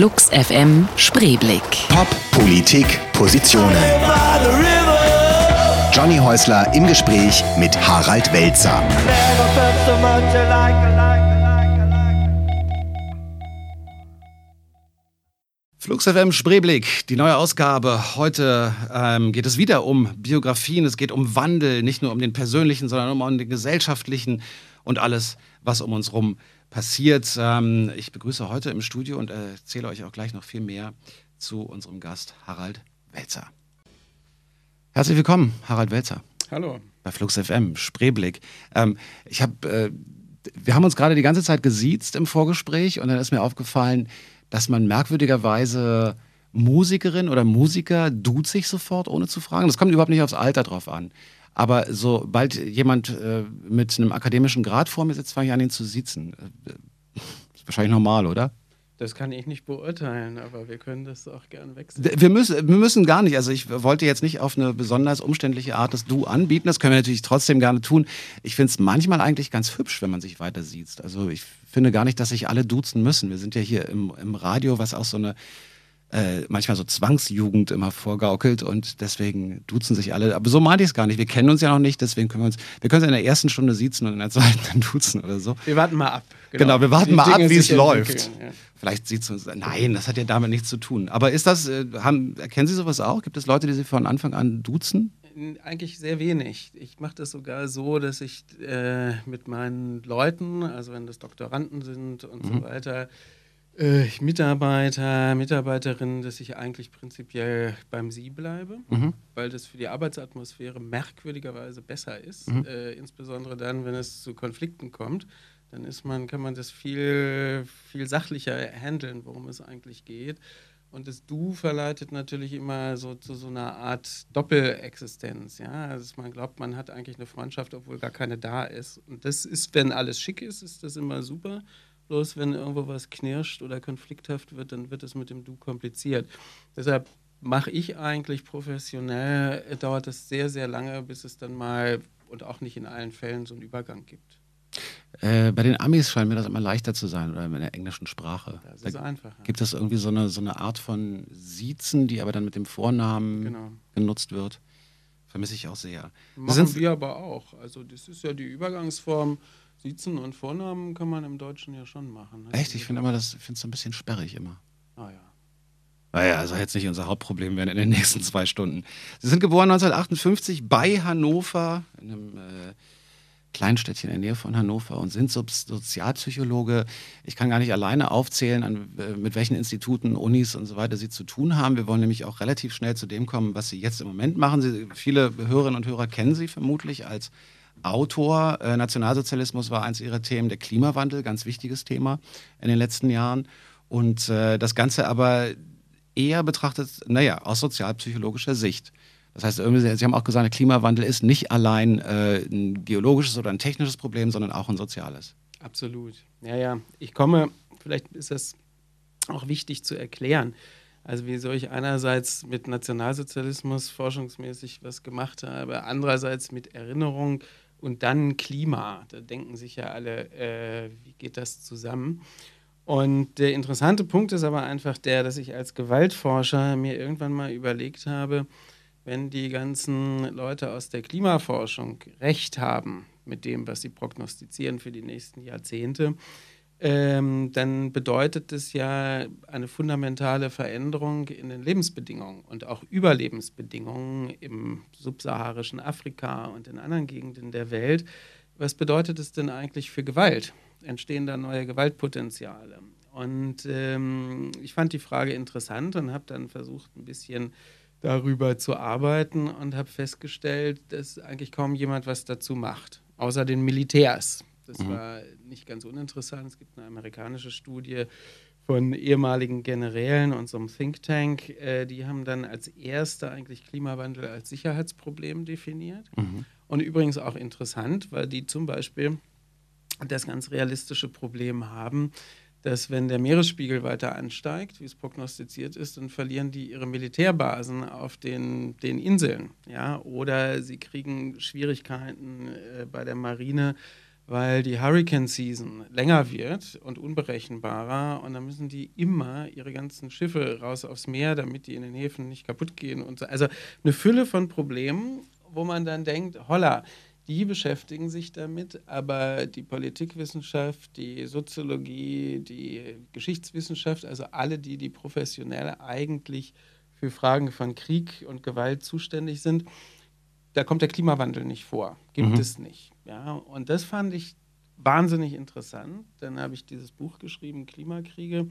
Flux FM Spreeblick. Pop, Politik, Positionen. Johnny Häusler im Gespräch mit Harald Welzer. Flux FM Spreeblick, die neue Ausgabe. Heute ähm, geht es wieder um Biografien, es geht um Wandel, nicht nur um den persönlichen, sondern um den gesellschaftlichen und alles, was um uns herum passiert. Ähm, ich begrüße heute im Studio und erzähle euch auch gleich noch viel mehr zu unserem Gast Harald Welzer. Herzlich willkommen, Harald Welzer. Hallo. Bei Flux FM, Spreeblick. Ähm, ich habe, äh, wir haben uns gerade die ganze Zeit gesiezt im Vorgespräch und dann ist mir aufgefallen, dass man merkwürdigerweise Musikerin oder Musiker duzt sich sofort, ohne zu fragen. Das kommt überhaupt nicht aufs Alter drauf an. Aber sobald jemand äh, mit einem akademischen Grad vor mir sitzt, fange ich an, ihn zu siezen. Äh, ist wahrscheinlich normal, oder? Das kann ich nicht beurteilen, aber wir können das auch gern wechseln. Wir müssen, wir müssen gar nicht. Also ich wollte jetzt nicht auf eine besonders umständliche Art das Du anbieten. Das können wir natürlich trotzdem gerne tun. Ich finde es manchmal eigentlich ganz hübsch, wenn man sich weiter sieht. Also ich finde gar nicht, dass sich alle duzen müssen. Wir sind ja hier im, im Radio, was auch so eine äh, manchmal so Zwangsjugend immer vorgaukelt und deswegen duzen sich alle. Aber so meinte ich es gar nicht. Wir kennen uns ja noch nicht, deswegen können wir uns, wir können uns in der ersten Stunde siezen und in der zweiten dann duzen oder so. Wir warten mal ab. Genau, genau wir warten Die mal Dinge ab, wie es läuft. Ja. Vielleicht sieht es uns, nein, das hat ja damit nichts zu tun. Aber ist das, äh, haben, kennen Sie sowas auch? Gibt es Leute, die Sie von Anfang an duzen? Eigentlich sehr wenig. Ich mache das sogar so, dass ich äh, mit meinen Leuten, also wenn das Doktoranden sind und mhm. so weiter, äh, Mitarbeiter, Mitarbeiterinnen, dass ich eigentlich prinzipiell beim Sie bleibe, mhm. weil das für die Arbeitsatmosphäre merkwürdigerweise besser ist, mhm. äh, insbesondere dann, wenn es zu Konflikten kommt. Dann ist man, kann man das viel, viel sachlicher handeln, worum es eigentlich geht. Und das Du verleitet natürlich immer so zu so einer Art Doppelexistenz. Ja? Also man glaubt, man hat eigentlich eine Freundschaft, obwohl gar keine da ist. Und das ist, wenn alles schick ist, ist das immer super. Bloß wenn irgendwo was knirscht oder konflikthaft wird, dann wird es mit dem Du kompliziert. Deshalb mache ich eigentlich professionell, dauert es sehr, sehr lange, bis es dann mal und auch nicht in allen Fällen so einen Übergang gibt. Äh, bei den Amis scheint mir das immer leichter zu sein oder in der englischen Sprache. Das ist da einfach. Gibt es irgendwie so eine, so eine Art von Siezen, die aber dann mit dem Vornamen genau. genutzt wird? Vermisse ich auch sehr. Machen wir aber auch. Also das ist ja die Übergangsform Siezen und Vornamen kann man im Deutschen ja schon machen. Ne? Echt? Ich finde immer, das finde es so ein bisschen sperrig immer. Ah ja. Naja, also jetzt nicht unser Hauptproblem werden in den nächsten zwei Stunden. Sie sind geboren 1958 bei Hannover, in einem äh, Kleinstädtchen in der Nähe von Hannover und sind Sozialpsychologe. Ich kann gar nicht alleine aufzählen, an, äh, mit welchen Instituten, Unis und so weiter Sie zu tun haben. Wir wollen nämlich auch relativ schnell zu dem kommen, was Sie jetzt im Moment machen. Sie, viele Hörerinnen und Hörer kennen Sie vermutlich als Autor. Äh, Nationalsozialismus war eins ihrer Themen, der Klimawandel, ganz wichtiges Thema in den letzten Jahren. Und äh, das Ganze aber eher betrachtet, naja, aus sozialpsychologischer Sicht. Das heißt, Sie haben auch gesagt, der Klimawandel ist nicht allein äh, ein geologisches oder ein technisches Problem, sondern auch ein soziales. Absolut. Ja, ja. Ich komme, vielleicht ist das auch wichtig zu erklären. Also wieso ich einerseits mit Nationalsozialismus forschungsmäßig was gemacht habe, andererseits mit Erinnerung und dann Klima. Da denken sich ja alle, äh, wie geht das zusammen? Und der interessante Punkt ist aber einfach der, dass ich als Gewaltforscher mir irgendwann mal überlegt habe, wenn die ganzen Leute aus der Klimaforschung recht haben mit dem, was sie prognostizieren für die nächsten Jahrzehnte, ähm, dann bedeutet es ja eine fundamentale Veränderung in den Lebensbedingungen und auch Überlebensbedingungen im subsaharischen Afrika und in anderen Gegenden der Welt. Was bedeutet es denn eigentlich für Gewalt? Entstehen da neue Gewaltpotenziale? Und ähm, ich fand die Frage interessant und habe dann versucht, ein bisschen darüber zu arbeiten und habe festgestellt, dass eigentlich kaum jemand was dazu macht, außer den Militärs. Das mhm. war nicht ganz uninteressant. Es gibt eine amerikanische Studie von ehemaligen Generälen und so einem Think Tank. Äh, die haben dann als erster eigentlich Klimawandel als Sicherheitsproblem definiert. Mhm. Und übrigens auch interessant, weil die zum Beispiel das ganz realistische Problem haben, dass wenn der Meeresspiegel weiter ansteigt, wie es prognostiziert ist, dann verlieren die ihre Militärbasen auf den, den Inseln. Ja? Oder sie kriegen Schwierigkeiten äh, bei der Marine, weil die Hurricane Season länger wird und unberechenbarer und dann müssen die immer ihre ganzen Schiffe raus aufs Meer, damit die in den Häfen nicht kaputt gehen und so. Also eine Fülle von Problemen, wo man dann denkt, holla, die beschäftigen sich damit, aber die Politikwissenschaft, die Soziologie, die Geschichtswissenschaft, also alle, die die professionell eigentlich für Fragen von Krieg und Gewalt zuständig sind, da kommt der Klimawandel nicht vor. Gibt mhm. es nicht. Ja, und das fand ich wahnsinnig interessant. Dann habe ich dieses Buch geschrieben, Klimakriege.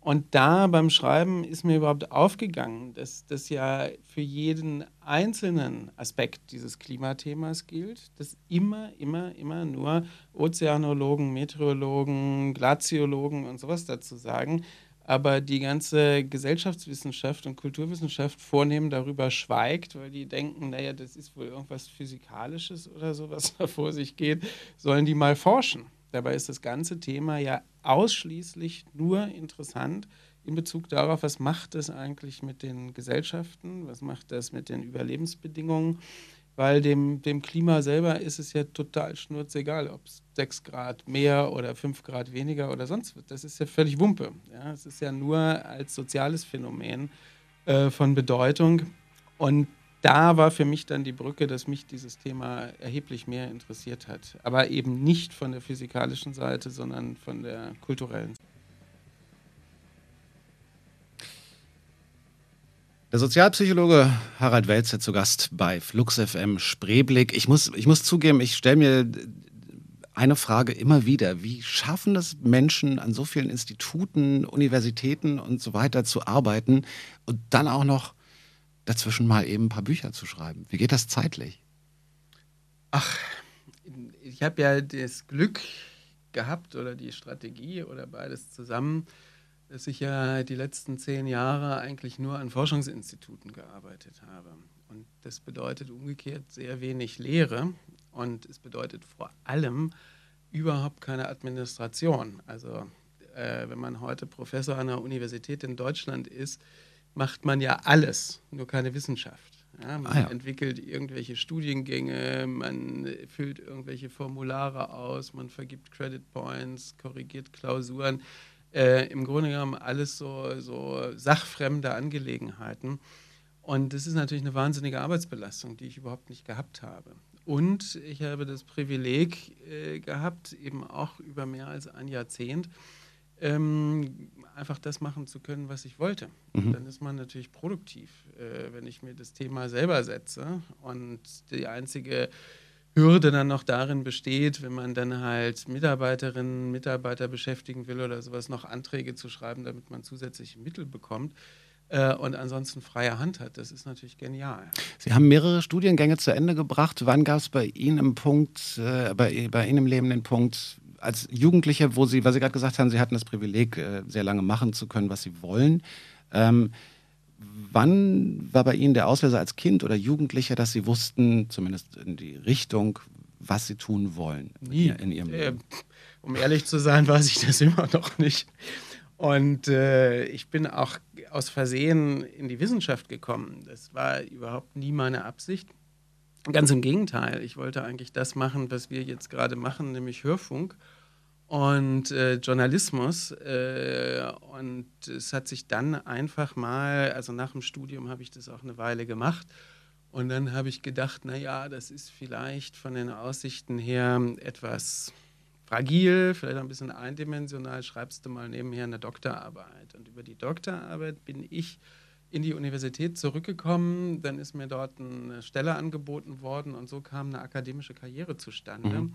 Und da beim Schreiben ist mir überhaupt aufgegangen, dass das ja für jeden einzelnen Aspekt dieses Klimathemas gilt, dass immer, immer, immer nur Ozeanologen, Meteorologen, Glaziologen und sowas dazu sagen, aber die ganze Gesellschaftswissenschaft und Kulturwissenschaft vornehm darüber schweigt, weil die denken, naja, das ist wohl irgendwas Physikalisches oder so, was da vor sich geht, sollen die mal forschen. Dabei ist das ganze Thema ja ausschließlich nur interessant in Bezug darauf, was macht es eigentlich mit den Gesellschaften, was macht das mit den Überlebensbedingungen, weil dem, dem Klima selber ist es ja total schnurzegal, ob es 6 Grad mehr oder 5 Grad weniger oder sonst was. Das ist ja völlig Wumpe. Ja? Es ist ja nur als soziales Phänomen äh, von Bedeutung. Und da war für mich dann die Brücke, dass mich dieses Thema erheblich mehr interessiert hat. Aber eben nicht von der physikalischen Seite, sondern von der kulturellen. Der Sozialpsychologe Harald Welzer zu Gast bei Flux FM Spreeblick. Ich muss, ich muss zugeben, ich stelle mir eine Frage immer wieder. Wie schaffen das Menschen an so vielen Instituten, Universitäten und so weiter zu arbeiten und dann auch noch dazwischen mal eben ein paar Bücher zu schreiben? Wie geht das zeitlich? Ach, ich habe ja das Glück gehabt oder die Strategie oder beides zusammen, dass ich ja die letzten zehn Jahre eigentlich nur an Forschungsinstituten gearbeitet habe. Und das bedeutet umgekehrt sehr wenig Lehre und es bedeutet vor allem überhaupt keine Administration. Also äh, wenn man heute Professor an einer Universität in Deutschland ist, macht man ja alles, nur keine Wissenschaft. Ja, man ah, ja. entwickelt irgendwelche Studiengänge, man füllt irgendwelche Formulare aus, man vergibt Credit Points, korrigiert Klausuren äh, im Grunde genommen alles so, so sachfremde Angelegenheiten. Und das ist natürlich eine wahnsinnige Arbeitsbelastung, die ich überhaupt nicht gehabt habe. Und ich habe das Privileg äh, gehabt, eben auch über mehr als ein Jahrzehnt, ähm, einfach das machen zu können, was ich wollte. Mhm. Dann ist man natürlich produktiv, äh, wenn ich mir das Thema selber setze. Und die einzige Hürde dann noch darin besteht, wenn man dann halt Mitarbeiterinnen, Mitarbeiter beschäftigen will oder sowas, noch Anträge zu schreiben, damit man zusätzliche Mittel bekommt äh, und ansonsten freie Hand hat. Das ist natürlich genial. Sie haben mehrere Studiengänge zu Ende gebracht. Wann gab es bei Ihnen im Punkt, äh, bei, bei Ihnen im Leben den Punkt, als Jugendliche, wo Sie, weil Sie gerade gesagt haben, Sie hatten das Privileg, äh, sehr lange machen zu können, was Sie wollen. Ähm, Wann war bei Ihnen der Auslöser als Kind oder Jugendlicher, dass Sie wussten, zumindest in die Richtung, was Sie tun wollen Nie. in Ihrem Leben? Äh, um ehrlich zu sein, weiß ich das immer noch nicht. Und äh, ich bin auch aus Versehen in die Wissenschaft gekommen. Das war überhaupt nie meine Absicht. Ganz im Gegenteil, ich wollte eigentlich das machen, was wir jetzt gerade machen, nämlich Hörfunk und äh, Journalismus. Äh, und es hat sich dann einfach mal, also nach dem Studium habe ich das auch eine Weile gemacht. Und dann habe ich gedacht, naja, das ist vielleicht von den Aussichten her etwas fragil, vielleicht ein bisschen eindimensional. Schreibst du mal nebenher eine Doktorarbeit. Und über die Doktorarbeit bin ich in die Universität zurückgekommen. Dann ist mir dort eine Stelle angeboten worden und so kam eine akademische Karriere zustande. Mhm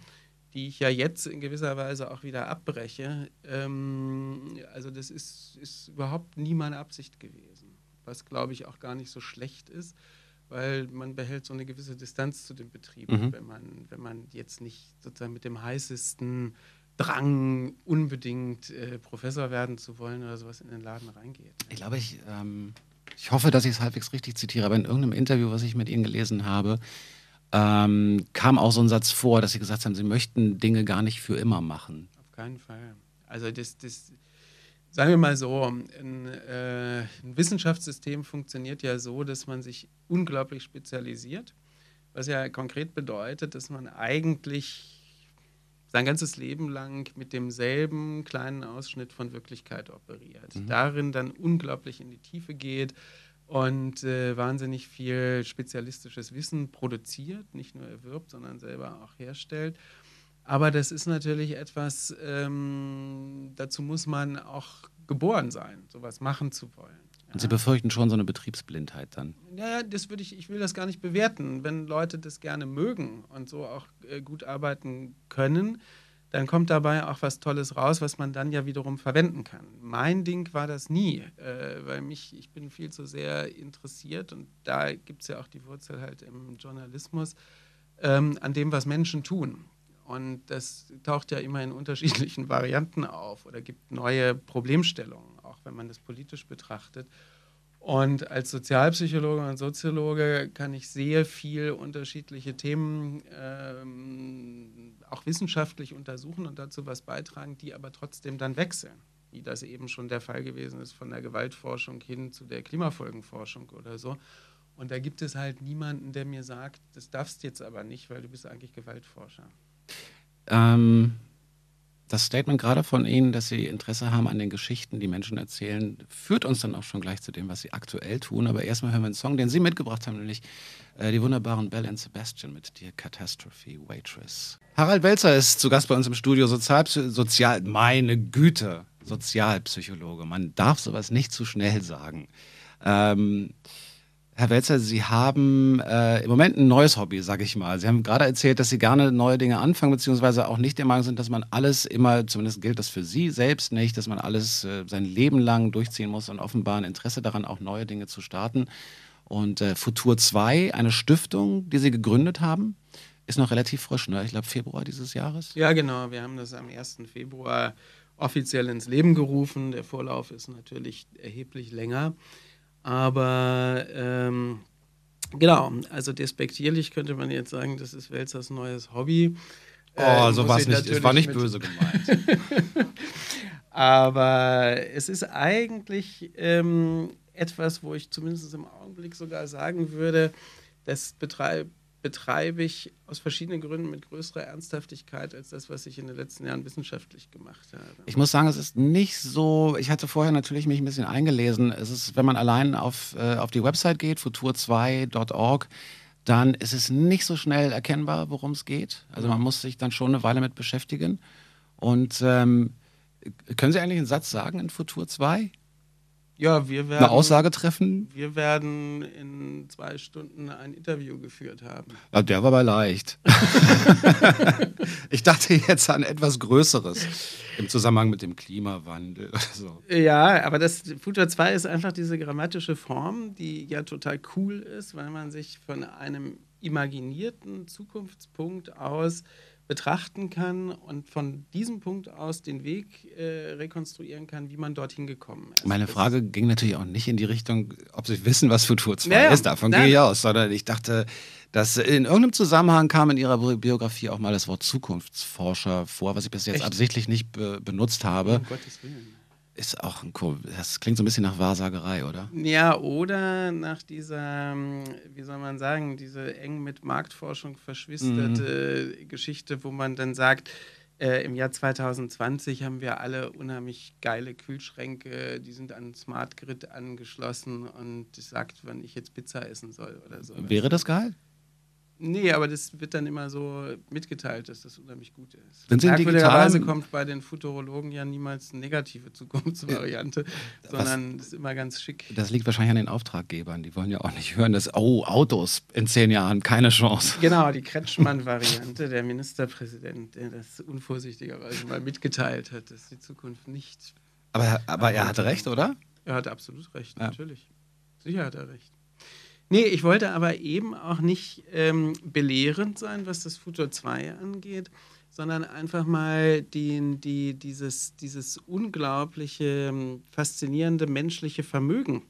die ich ja jetzt in gewisser Weise auch wieder abbreche. Ähm, also das ist, ist überhaupt nie meine Absicht gewesen, was glaube ich auch gar nicht so schlecht ist, weil man behält so eine gewisse Distanz zu dem Betrieb, mhm. wenn, man, wenn man jetzt nicht sozusagen mit dem heißesten Drang, unbedingt äh, Professor werden zu wollen oder sowas in den Laden reingeht. Ich glaube, ich, ähm, ich hoffe, dass ich es halbwegs richtig zitiere, aber in irgendeinem Interview, was ich mit Ihnen gelesen habe, ähm, kam auch so ein Satz vor, dass Sie gesagt haben, Sie möchten Dinge gar nicht für immer machen. Auf keinen Fall. Also das, das sagen wir mal so, ein, äh, ein Wissenschaftssystem funktioniert ja so, dass man sich unglaublich spezialisiert, was ja konkret bedeutet, dass man eigentlich sein ganzes Leben lang mit demselben kleinen Ausschnitt von Wirklichkeit operiert. Mhm. Darin dann unglaublich in die Tiefe geht und äh, wahnsinnig viel spezialistisches Wissen produziert, nicht nur erwirbt, sondern selber auch herstellt. Aber das ist natürlich etwas, ähm, dazu muss man auch geboren sein, sowas machen zu wollen. Und Sie befürchten schon so eine Betriebsblindheit dann? Ja, das würde ich, ich will das gar nicht bewerten. Wenn Leute das gerne mögen und so auch äh, gut arbeiten können, dann kommt dabei auch was Tolles raus, was man dann ja wiederum verwenden kann. Mein Ding war das nie, äh, weil mich, ich bin viel zu sehr interessiert und da gibt es ja auch die Wurzel halt im Journalismus, ähm, an dem, was Menschen tun. Und das taucht ja immer in unterschiedlichen Varianten auf oder gibt neue Problemstellungen, auch wenn man das politisch betrachtet. Und als Sozialpsychologe und Soziologe kann ich sehr viel unterschiedliche Themen ähm, auch wissenschaftlich untersuchen und dazu was beitragen, die aber trotzdem dann wechseln, wie das eben schon der Fall gewesen ist von der Gewaltforschung hin zu der Klimafolgenforschung oder so. Und da gibt es halt niemanden, der mir sagt, das darfst jetzt aber nicht, weil du bist eigentlich Gewaltforscher. Ähm, das Statement gerade von Ihnen, dass Sie Interesse haben an den Geschichten, die Menschen erzählen, führt uns dann auch schon gleich zu dem, was Sie aktuell tun. Aber erstmal hören wir einen Song, den Sie mitgebracht haben, nämlich äh, die wunderbaren Bell and Sebastian mit Dear Catastrophe Waitress. Harald Welzer ist zu Gast bei uns im Studio, Sozial meine Güte, Sozialpsychologe. Man darf sowas nicht zu schnell sagen. Ähm, Herr Welzer, Sie haben äh, im Moment ein neues Hobby, sage ich mal. Sie haben gerade erzählt, dass Sie gerne neue Dinge anfangen, beziehungsweise auch nicht der Meinung sind, dass man alles immer, zumindest gilt das für Sie selbst nicht, dass man alles äh, sein Leben lang durchziehen muss und offenbar ein Interesse daran, auch neue Dinge zu starten. Und äh, Futur 2, eine Stiftung, die Sie gegründet haben, ist noch relativ frisch, ne? Ich glaube Februar dieses Jahres. Ja, genau. Wir haben das am 1. Februar offiziell ins Leben gerufen. Der Vorlauf ist natürlich erheblich länger. Aber ähm, genau, also despektierlich könnte man jetzt sagen, das ist Welzers neues Hobby. Oh, äh, so war es nicht. Es war nicht böse gemeint. Aber es ist eigentlich ähm, etwas, wo ich zumindest im Augenblick sogar sagen würde, das betreibt betreibe ich aus verschiedenen Gründen mit größerer Ernsthaftigkeit als das, was ich in den letzten Jahren wissenschaftlich gemacht habe. Ich muss sagen, es ist nicht so, ich hatte vorher natürlich mich ein bisschen eingelesen, es ist, wenn man allein auf, äh, auf die Website geht, futur2.org, dann ist es nicht so schnell erkennbar, worum es geht. Also man muss sich dann schon eine Weile mit beschäftigen. Und ähm, können Sie eigentlich einen Satz sagen in Futur 2? Ja, wir werden. Eine Aussage treffen? Wir werden in zwei Stunden ein Interview geführt haben. Ja, der war aber leicht. ich dachte jetzt an etwas Größeres im Zusammenhang mit dem Klimawandel so. Ja, aber das Futur 2 ist einfach diese grammatische Form, die ja total cool ist, weil man sich von einem imaginierten Zukunftspunkt aus betrachten kann und von diesem Punkt aus den Weg äh, rekonstruieren kann, wie man dorthin gekommen ist. Meine Frage ging natürlich auch nicht in die Richtung, ob Sie wissen, was Futur 2 ja, ist, davon gehe ich aus, sondern ich dachte, dass in irgendeinem Zusammenhang kam in Ihrer Biografie auch mal das Wort Zukunftsforscher vor, was ich bis jetzt Echt? absichtlich nicht be benutzt habe. Um Gottes Willen. Ist auch ein das klingt so ein bisschen nach Wahrsagerei, oder? Ja, oder nach dieser, ähm, wie soll man sagen, diese eng mit Marktforschung verschwisterte mhm. Geschichte, wo man dann sagt, äh, im Jahr 2020 haben wir alle unheimlich geile Kühlschränke, die sind an Smart Grid angeschlossen und sagt, wann ich jetzt Pizza essen soll oder so. Wäre das geil? Nee, aber das wird dann immer so mitgeteilt, dass das unheimlich gut ist. Wenn Sie Merkwürdigerweise kommt bei den Futurologen ja niemals eine negative Zukunftsvariante, ja, sondern das ist immer ganz schick. Das liegt wahrscheinlich an den Auftraggebern. Die wollen ja auch nicht hören, dass, oh, Autos in zehn Jahren, keine Chance. Genau, die Kretschmann-Variante, der Ministerpräsident, der das unvorsichtigerweise mal mitgeteilt hat, dass die Zukunft nicht. Aber, aber er hatte recht, oder? Er hatte absolut recht, ja. natürlich. Sicher hat er recht. Nee, ich wollte aber eben auch nicht ähm, belehrend sein, was das Futur 2 angeht, sondern einfach mal die, die, dieses, dieses unglaubliche, ähm, faszinierende menschliche Vermögen,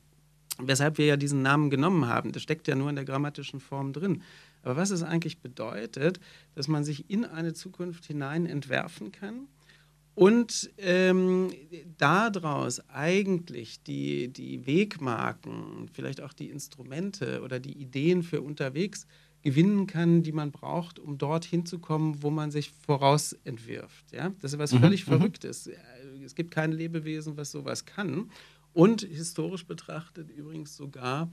weshalb wir ja diesen Namen genommen haben. Das steckt ja nur in der grammatischen Form drin. Aber was es eigentlich bedeutet, dass man sich in eine Zukunft hinein entwerfen kann und ähm, daraus eigentlich die, die Wegmarken, vielleicht auch die Instrumente oder die Ideen für unterwegs gewinnen kann, die man braucht, um dort hinzukommen, wo man sich vorausentwirft. Ja? Das ist was Mhm, völlig mhm. Verrücktes. Es gibt kein Lebewesen, was sowas kann. Und historisch betrachtet übrigens sogar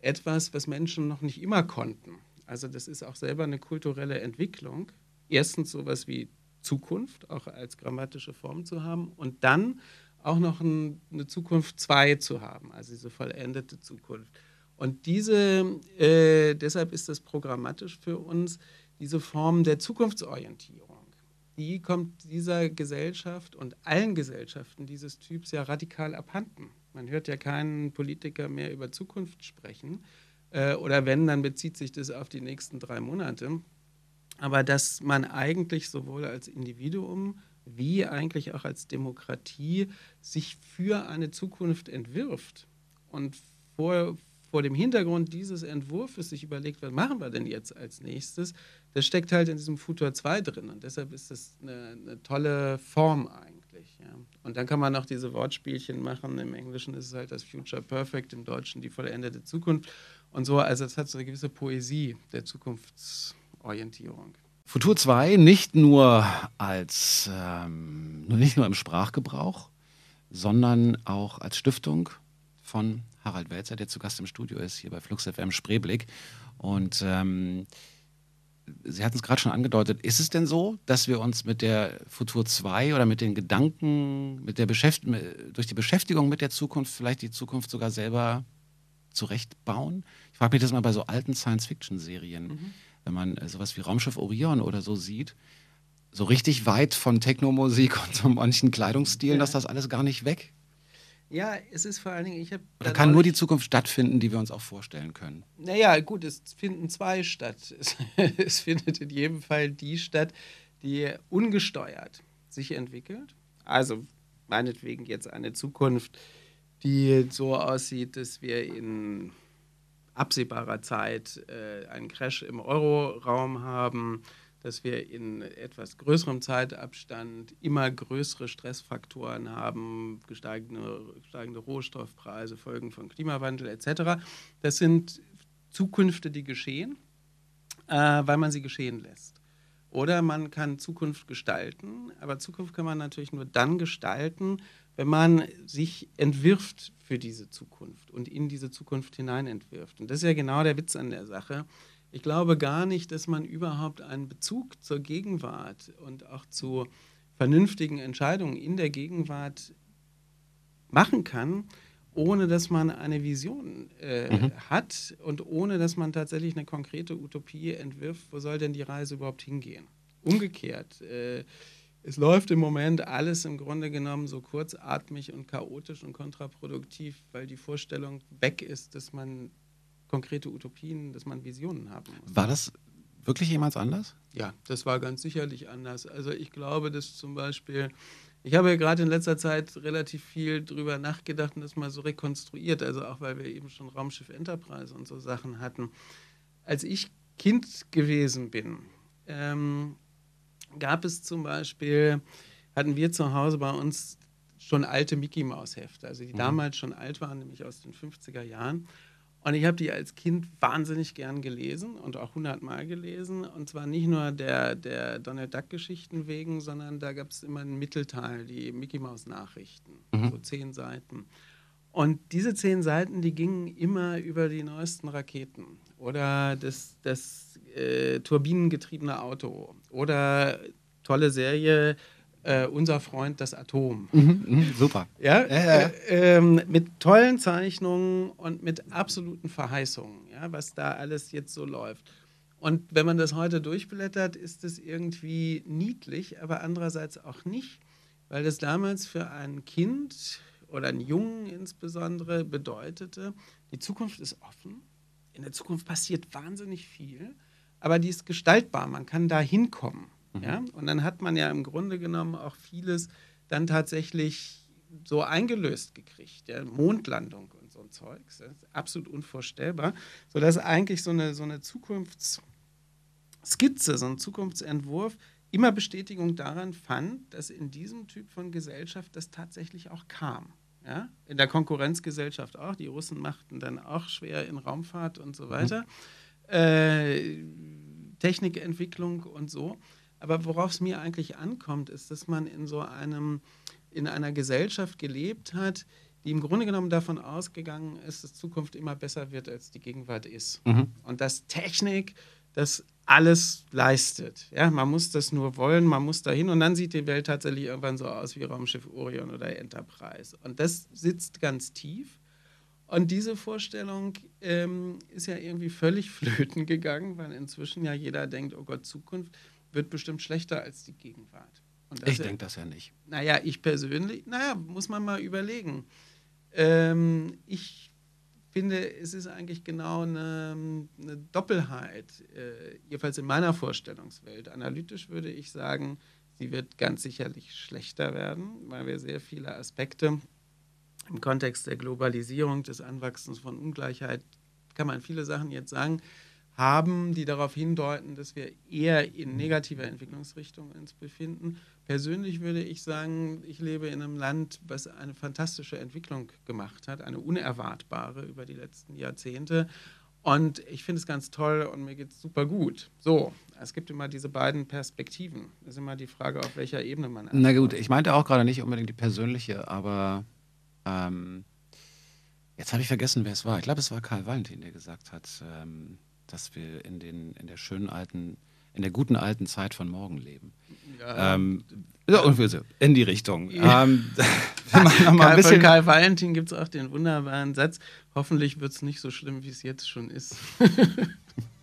etwas, was Menschen noch nicht immer konnten. Also das ist auch selber eine kulturelle Entwicklung. Erstens sowas wie Zukunft, auch als grammatische Form zu haben und dann auch noch ein, eine Zukunft 2 zu haben, also diese vollendete Zukunft. Und diese, äh, deshalb ist das programmatisch für uns diese Form der Zukunftsorientierung. Die kommt dieser Gesellschaft und allen Gesellschaften dieses Typs ja radikal abhanden. Man hört ja keinen Politiker mehr über Zukunft sprechen. Äh, oder wenn, dann bezieht sich das auf die nächsten drei Monate. Aber dass man eigentlich sowohl als Individuum wie eigentlich auch als Demokratie sich für eine Zukunft entwirft und vor, vor dem Hintergrund dieses Entwurfs sich überlegt, was machen wir denn jetzt als nächstes, das steckt halt in diesem Futur 2 drin. Und deshalb ist das eine, eine tolle Form eigentlich. Ja. Und dann kann man noch diese Wortspielchen machen. Im Englischen ist es halt das Future Perfect, im Deutschen die vollendete Zukunft. Und so, also es hat so eine gewisse Poesie der Zukunftsorientierung. Futur 2 nicht nur als ähm, nicht nur im Sprachgebrauch, sondern auch als Stiftung von Harald Welzer, der zu Gast im Studio ist, hier bei Flux FM Spreeblick. Und ähm, Sie hatten es gerade schon angedeutet, ist es denn so, dass wir uns mit der Futur 2 oder mit den Gedanken, mit der Beschäft durch die Beschäftigung mit der Zukunft vielleicht die Zukunft sogar selber zurechtbauen? Ich frage mich das mal bei so alten Science-Fiction-Serien, Mhm. Wenn man äh, sowas wie Raumschiff Orion oder so sieht, so richtig weit von Technomusik und so manchen Kleidungsstilen, Ja. dass das alles gar nicht weg. Ja, es ist vor allen Dingen, ich habe. Oder kann nur die Zukunft stattfinden, die wir uns auch vorstellen können? Naja, gut, es finden zwei statt. Es, es findet in jedem Fall die statt, die ungesteuert sich entwickelt. Also meinetwegen jetzt eine Zukunft, die so aussieht, dass wir in absehbarer Zeit äh, einen Crash im Euro-Raum haben, dass wir in etwas größerem Zeitabstand immer größere Stressfaktoren haben, gesteigende, steigende Rohstoffpreise, Folgen von Klimawandel etc. Das sind Zukünfte, die geschehen, äh, weil man sie geschehen lässt. Oder man kann Zukunft gestalten, aber Zukunft kann man natürlich nur dann gestalten, wenn man sich entwirft für diese Zukunft und in diese Zukunft hinein entwirft. Und das ist ja genau der Witz an der Sache. Ich glaube gar nicht, dass man überhaupt einen Bezug zur Gegenwart und auch zu vernünftigen Entscheidungen in der Gegenwart machen kann, ohne dass man eine Vision äh, hat und ohne dass man tatsächlich eine konkrete Utopie entwirft, wo soll denn die Reise überhaupt hingehen? Umgekehrt, äh, es läuft im Moment alles im Grunde genommen so kurzatmig und chaotisch und kontraproduktiv, weil die Vorstellung weg ist, dass man konkrete Utopien, dass man Visionen haben muss. War das wirklich jemals anders? Ja, das war ganz sicherlich anders. Also ich glaube, dass zum Beispiel, ich habe ja gerade in letzter Zeit relativ viel drüber nachgedacht und das mal so rekonstruiert, also auch weil wir eben schon Raumschiff Enterprise und so Sachen hatten. Als ich Kind gewesen bin, ähm, gab es zum Beispiel, hatten wir zu Hause bei uns schon alte Mickey Maus Hefte, also die damals schon alt waren, nämlich aus den 50er Jahren. Und ich habe die als Kind wahnsinnig gern gelesen und auch hundertmal gelesen. Und zwar nicht nur der, der Donald Duck-Geschichten wegen, sondern da gab es immer einen Mittelteil, die Mickey Maus Nachrichten, so zehn Seiten. Und diese zehn Seiten, die gingen immer über die neuesten Raketen oder das, das äh, turbinengetriebene Auto oder tolle Serie, äh, Unser Freund das Atom. Mhm, super. Ja, ja, ja. Äh, ähm, mit tollen Zeichnungen und mit absoluten Verheißungen, ja, was da alles jetzt so läuft. Und wenn man das heute durchblättert, ist es irgendwie niedlich, aber andererseits auch nicht, weil das damals für ein Kind oder einen Jungen insbesondere bedeutete, die Zukunft ist offen, in der Zukunft passiert wahnsinnig viel, aber die ist gestaltbar, man kann da hinkommen. Ja? Und dann hat man ja im Grunde genommen auch vieles dann tatsächlich so eingelöst gekriegt. Ja? Mondlandung und so ein Zeug. Das ist absolut unvorstellbar. Sodass eigentlich so eine, so eine Zukunftsskizze, so ein Zukunftsentwurf immer Bestätigung daran fand, dass in diesem Typ von Gesellschaft das tatsächlich auch kam. Ja? In der Konkurrenzgesellschaft auch. Die Russen machten dann auch schwer in Raumfahrt und so weiter. Äh, Technikentwicklung und so. Aber worauf es mir eigentlich ankommt, ist, dass man in so einem, in einer Gesellschaft gelebt hat, die im Grunde genommen davon ausgegangen ist, dass Zukunft immer besser wird, als die Gegenwart ist. Mhm. Und dass Technik das alles leistet. Ja, man muss das nur wollen, man muss dahin und dann sieht die Welt tatsächlich irgendwann so aus wie Raumschiff Orion oder Enterprise. Und das sitzt ganz tief. Und diese Vorstellung ähm, ist ja irgendwie völlig flöten gegangen, weil inzwischen ja jeder denkt, oh Gott, Zukunft wird bestimmt schlechter als die Gegenwart. ich denke das ja nicht. Naja, ich persönlich, naja, muss man mal überlegen. Ähm, ich finde, es ist eigentlich genau eine, eine Doppelheit, äh, jedenfalls in meiner Vorstellungswelt. Analytisch würde ich sagen, sie wird ganz sicherlich schlechter werden, weil wir sehr viele Aspekte im Kontext der Globalisierung, des Anwachsens von Ungleichheit, kann man viele Sachen jetzt sagen, haben, die darauf hindeuten, dass wir eher in negativer Entwicklungsrichtung uns befinden. Persönlich würde ich sagen, ich lebe in einem Land, was eine fantastische Entwicklung gemacht hat, eine unerwartbare über die letzten Jahrzehnte. Und ich finde es ganz toll und mir geht es super gut. So, es gibt immer diese beiden Perspektiven. Es ist immer die Frage, auf welcher Ebene man. Na gut, ich meinte auch gerade nicht unbedingt die persönliche, aber ähm, jetzt habe ich vergessen, wer es war. Ich glaube, es war Karl Valentin, der gesagt hat, ähm, dass wir in, den, in der schönen alten, in der guten alten Zeit von morgen leben. Ja. Ähm, so, in die Richtung. Ja. Ähm, Karl, von Karl Valentin gibt es auch den wunderbaren Satz: Hoffentlich wird es nicht so schlimm, wie es jetzt schon ist.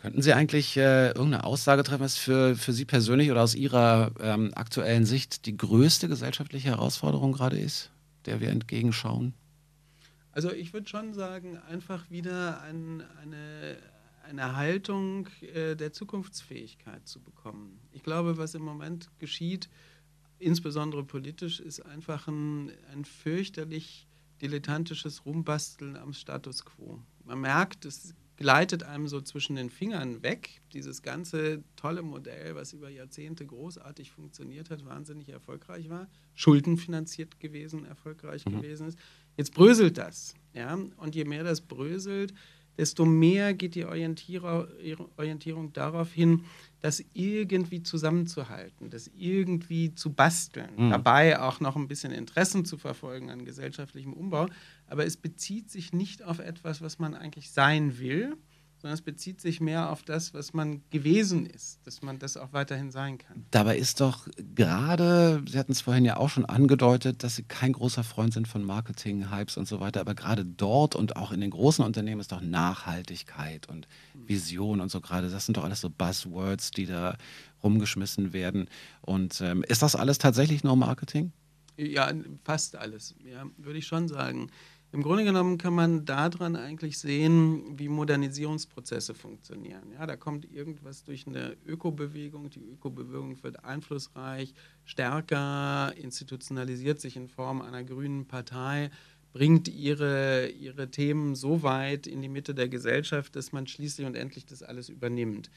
Könnten Sie eigentlich äh, irgendeine Aussage treffen, was für, für Sie persönlich oder aus Ihrer ähm, aktuellen Sicht die größte gesellschaftliche Herausforderung gerade ist, der wir entgegenschauen? Also ich würde schon sagen, einfach wieder ein, eine, eine Haltung äh, der Zukunftsfähigkeit zu bekommen. Ich glaube, was im Moment geschieht, insbesondere politisch, ist einfach ein, ein fürchterlich dilettantisches Rumbasteln am Status quo. Man merkt, es gleitet einem so zwischen den Fingern weg. Dieses ganze tolle Modell, was über Jahrzehnte großartig funktioniert hat, wahnsinnig erfolgreich war, schuldenfinanziert gewesen, erfolgreich mhm. gewesen ist. Jetzt bröselt das. Ja? Und je mehr das bröselt, desto mehr geht die Orientierung, darauf hin, das irgendwie zusammenzuhalten, das irgendwie zu basteln, mhm. dabei auch noch ein bisschen Interessen zu verfolgen an gesellschaftlichem Umbau. Aber es bezieht sich nicht auf etwas, was man eigentlich sein will, sondern es bezieht sich mehr auf das, was man gewesen ist, dass man das auch weiterhin sein kann. Dabei ist doch gerade, Sie hatten es vorhin ja auch schon angedeutet, dass Sie kein großer Freund sind von Marketing, Hypes und so weiter, aber gerade dort und auch in den großen Unternehmen ist doch Nachhaltigkeit und Vision und so gerade, das sind doch alles so Buzzwords, die da rumgeschmissen werden. Und ähm, ist das alles tatsächlich nur Marketing? Ja, fast alles, ja, würde ich schon sagen. Im Grunde genommen kann man daran eigentlich sehen, wie Modernisierungsprozesse funktionieren. Ja, da kommt irgendwas durch eine Ökobewegung, die Ökobewegung wird einflussreich, stärker, institutionalisiert sich in Form einer grünen Partei, bringt ihre, ihre Themen so weit in die Mitte der Gesellschaft, dass man schließlich und endlich das alles übernimmt.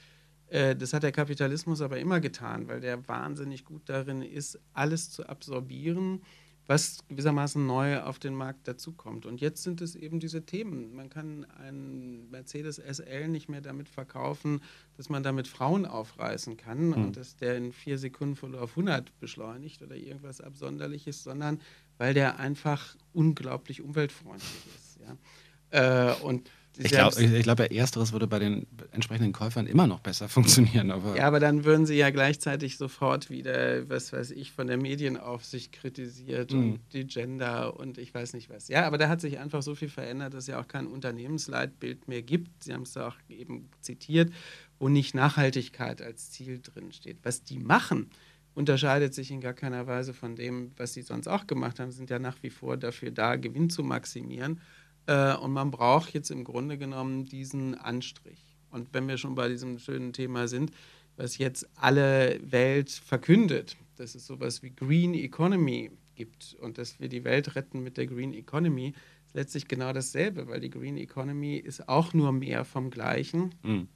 Äh, das hat der Kapitalismus aber immer getan, weil der wahnsinnig gut darin ist, alles zu absorbieren was gewissermaßen neu auf den Markt dazukommt. Und jetzt sind es eben diese Themen. Man kann einen Mercedes SL nicht mehr damit verkaufen, dass man damit Frauen aufreißen kann mhm. und dass der in vier Sekunden von auf 100 beschleunigt oder irgendwas Absonderliches, sondern weil der einfach unglaublich umweltfreundlich ist. Ja? Äh, und ich glaube, ich, ich glaub, ersteres würde bei den entsprechenden Käufern immer noch besser funktionieren. Aber ja, aber dann würden sie ja gleichzeitig sofort wieder, was weiß ich, von der Medienaufsicht kritisiert mhm. und die Gender und ich weiß nicht was. Ja, aber da hat sich einfach so viel verändert, dass es ja auch kein Unternehmensleitbild mehr gibt. Sie haben es auch eben zitiert, wo nicht Nachhaltigkeit als Ziel drin steht. Was die machen, unterscheidet sich in gar keiner Weise von dem, was sie sonst auch gemacht haben. Sie sind ja nach wie vor dafür da, Gewinn zu maximieren. Äh, und man braucht jetzt im Grunde genommen diesen Anstrich. Und wenn wir schon bei diesem schönen Thema sind, was jetzt alle Welt verkündet, dass es sowas wie Green Economy gibt und dass wir die Welt retten mit der Green Economy, ist letztlich genau dasselbe, weil die Green Economy ist auch nur mehr vom Gleichen, mhm.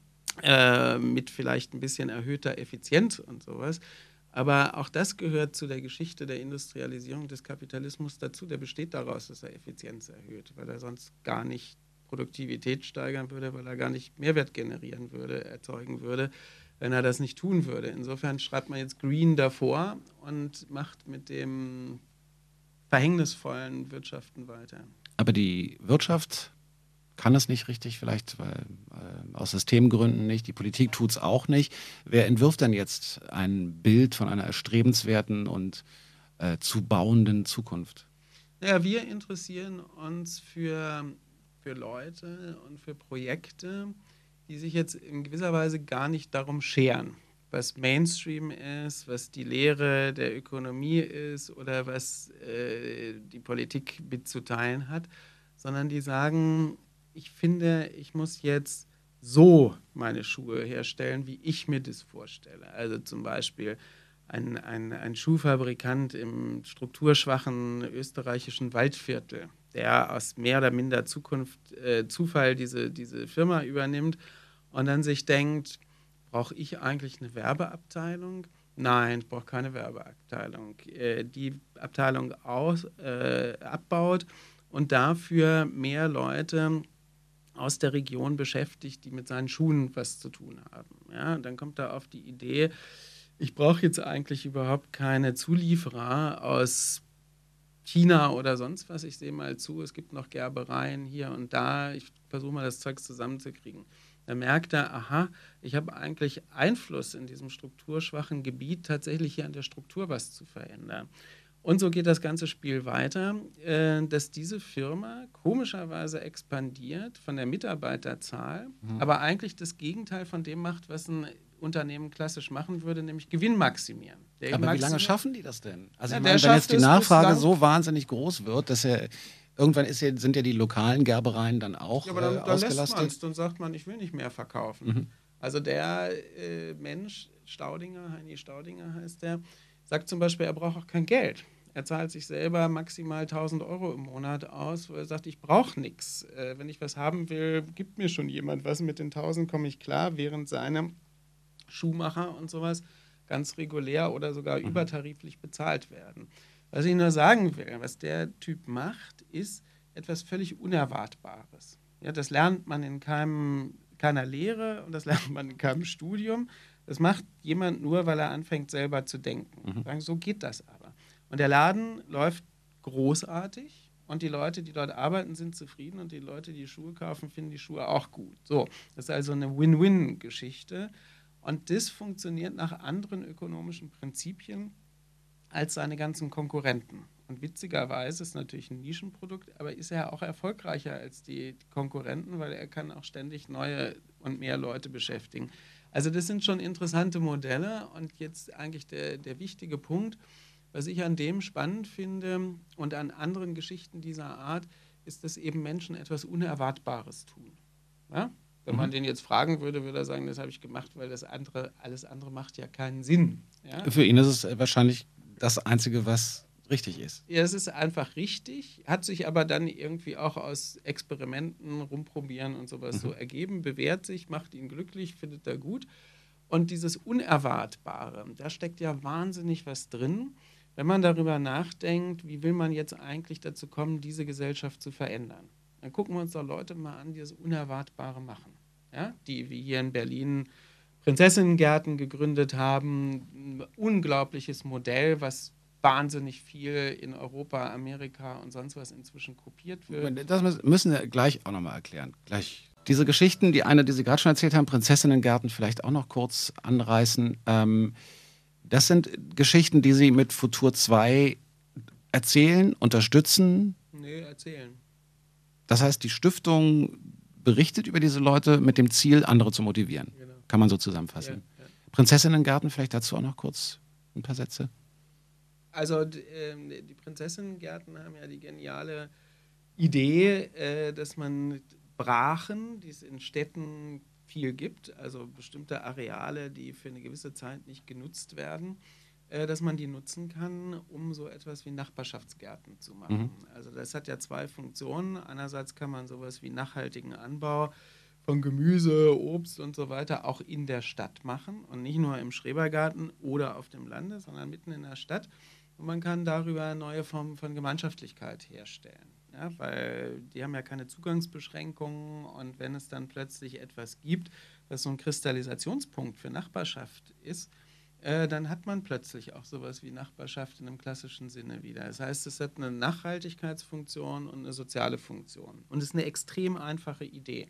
äh, mit vielleicht ein bisschen erhöhter Effizienz und sowas. Aber auch das gehört zu der Geschichte der Industrialisierung des Kapitalismus dazu. Der besteht daraus, dass er Effizienz erhöht, weil er sonst gar nicht Produktivität steigern würde, weil er gar nicht Mehrwert generieren würde, erzeugen würde, wenn er das nicht tun würde. Insofern schreibt man jetzt Green davor und macht mit dem verhängnisvollen Wirtschaften weiter. Aber die Wirtschaft kann es nicht richtig, vielleicht weil, äh, aus Systemgründen nicht, die Politik tut es auch nicht. Wer entwirft denn jetzt ein Bild von einer erstrebenswerten und äh, zu bauenden Zukunft? Ja, wir interessieren uns für, für Leute und für Projekte, die sich jetzt in gewisser Weise gar nicht darum scheren, was Mainstream ist, was die Lehre der Ökonomie ist oder was äh, die Politik mitzuteilen hat, sondern die sagen, ich finde, ich muss jetzt so meine Schuhe herstellen, wie ich mir das vorstelle. Also zum Beispiel ein, ein, ein Schuhfabrikant im strukturschwachen österreichischen Waldviertel, der aus mehr oder minder Zukunft, äh, Zufall diese, diese Firma übernimmt und dann sich denkt, brauche ich eigentlich eine Werbeabteilung? Nein, ich brauche keine Werbeabteilung. Äh, die Abteilung aus, äh, abbaut und dafür mehr Leute aus der Region beschäftigt, die mit seinen Schuhen was zu tun haben. Ja, dann kommt er auf die Idee, ich brauche jetzt eigentlich überhaupt keine Zulieferer aus China oder sonst was. Ich sehe mal zu, es gibt noch Gerbereien hier und da. Ich versuche mal das Zeug zusammenzukriegen. Dann merkt er, aha, ich habe eigentlich Einfluss in diesem strukturschwachen Gebiet, tatsächlich hier an der Struktur was zu verändern. Und so geht das ganze Spiel weiter, äh, dass diese Firma komischerweise expandiert von der Mitarbeiterzahl, mhm. aber eigentlich das Gegenteil von dem macht, was ein Unternehmen klassisch machen würde, nämlich Gewinn maximieren. Der aber wie lange schaffen die das denn? Also ja, ich meine, wenn jetzt die Nachfrage so wahnsinnig groß wird, dass er irgendwann ist ja, sind ja die lokalen Gerbereien dann auch ja, aber dann, äh, dann lässt man's, dann sagt man, ich will nicht mehr verkaufen. Mhm. Also der äh, Mensch, Staudinger, Heini Staudinger heißt der, sagt zum Beispiel, er braucht auch kein Geld. Er zahlt sich selber maximal 1000 Euro im Monat aus, wo er sagt, ich brauche nichts. Äh, wenn ich was haben will, gibt mir schon jemand was. Mit den 1000 komme ich klar, während seine Schuhmacher und sowas ganz regulär oder sogar mhm. übertariflich bezahlt werden. Was ich nur sagen will, was der Typ macht, ist etwas völlig Unerwartbares. Ja, das lernt man in keinem, keiner Lehre und das lernt man in keinem Studium. Das macht jemand nur, weil er anfängt selber zu denken. Mhm. So geht das aber. Und der Laden läuft großartig und die Leute, die dort arbeiten, sind zufrieden und die Leute, die Schuhe kaufen, finden die Schuhe auch gut. So, das ist also eine Win-Win-Geschichte. Und das funktioniert nach anderen ökonomischen Prinzipien als seine ganzen Konkurrenten. Und witzigerweise ist natürlich ein Nischenprodukt, aber ist er auch erfolgreicher als die Konkurrenten, weil er kann auch ständig neue und mehr Leute beschäftigen. Also das sind schon interessante Modelle und jetzt eigentlich der, der wichtige Punkt, was ich an dem spannend finde und an anderen Geschichten dieser Art, ist, dass eben Menschen etwas Unerwartbares tun. Ja? Wenn man mhm. den jetzt fragen würde, würde er sagen, das habe ich gemacht, weil das andere, alles andere macht ja keinen Sinn. Ja? Für ihn ist es wahrscheinlich das Einzige, was richtig ist. Ja, es ist einfach richtig, hat sich aber dann irgendwie auch aus Experimenten, rumprobieren und sowas mhm. so ergeben, bewährt sich, macht ihn glücklich, findet er gut. Und dieses Unerwartbare, da steckt ja wahnsinnig was drin wenn man darüber nachdenkt, wie will man jetzt eigentlich dazu kommen, diese Gesellschaft zu verändern, dann gucken wir uns doch Leute mal an, die das Unerwartbare machen. Ja? Die wie hier in Berlin Prinzessinnengärten gegründet haben, ein unglaubliches Modell, was wahnsinnig viel in Europa, Amerika und sonst was inzwischen kopiert wird. Das müssen wir gleich auch nochmal erklären. Gleich. Diese Geschichten, die eine, die Sie gerade schon erzählt haben, Prinzessinnengärten, vielleicht auch noch kurz anreißen. Ähm, das sind Geschichten, die Sie mit Futur 2 erzählen, unterstützen? Nee, erzählen. Das heißt, die Stiftung berichtet über diese Leute mit dem Ziel, andere zu motivieren. Genau. Kann man so zusammenfassen. Ja, ja. Prinzessinnengarten, vielleicht dazu auch noch kurz ein paar Sätze. Also ähm, die Prinzessinnengärten haben ja die geniale Idee, äh, dass man Brachen, die es in Städten viel gibt, also bestimmte Areale, die für eine gewisse Zeit nicht genutzt werden, äh, dass man die nutzen kann, um so etwas wie Nachbarschaftsgärten zu machen. Mhm. Also das hat ja zwei Funktionen. Einerseits kann man sowas wie nachhaltigen Anbau von Gemüse, Obst und so weiter auch in der Stadt machen und nicht nur im Schrebergarten oder auf dem Lande, sondern mitten in der Stadt. Und man kann darüber neue Formen von Gemeinschaftlichkeit herstellen. Ja, weil die haben ja keine Zugangsbeschränkungen und wenn es dann plötzlich etwas gibt, was so ein Kristallisationspunkt für Nachbarschaft ist, äh, dann hat man plötzlich auch sowas wie Nachbarschaft in einem klassischen Sinne wieder. Das heißt, es hat eine Nachhaltigkeitsfunktion und eine soziale Funktion. Und es ist eine extrem einfache Idee.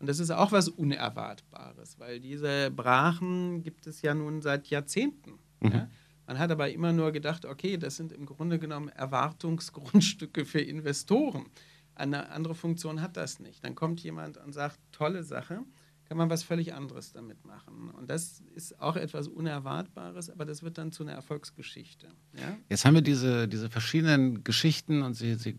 Und das ist auch was Unerwartbares, weil diese Brachen gibt es ja nun seit Jahrzehnten. Mhm. Ja? Man hat aber immer nur gedacht, okay, das sind im Grunde genommen Erwartungsgrundstücke für Investoren. Eine andere Funktion hat das nicht. Dann kommt jemand und sagt, tolle Sache, kann man was völlig anderes damit machen. Und das ist auch etwas Unerwartbares, aber das wird dann zu einer Erfolgsgeschichte. Ja? Jetzt haben wir diese, diese verschiedenen Geschichten und sie, sie,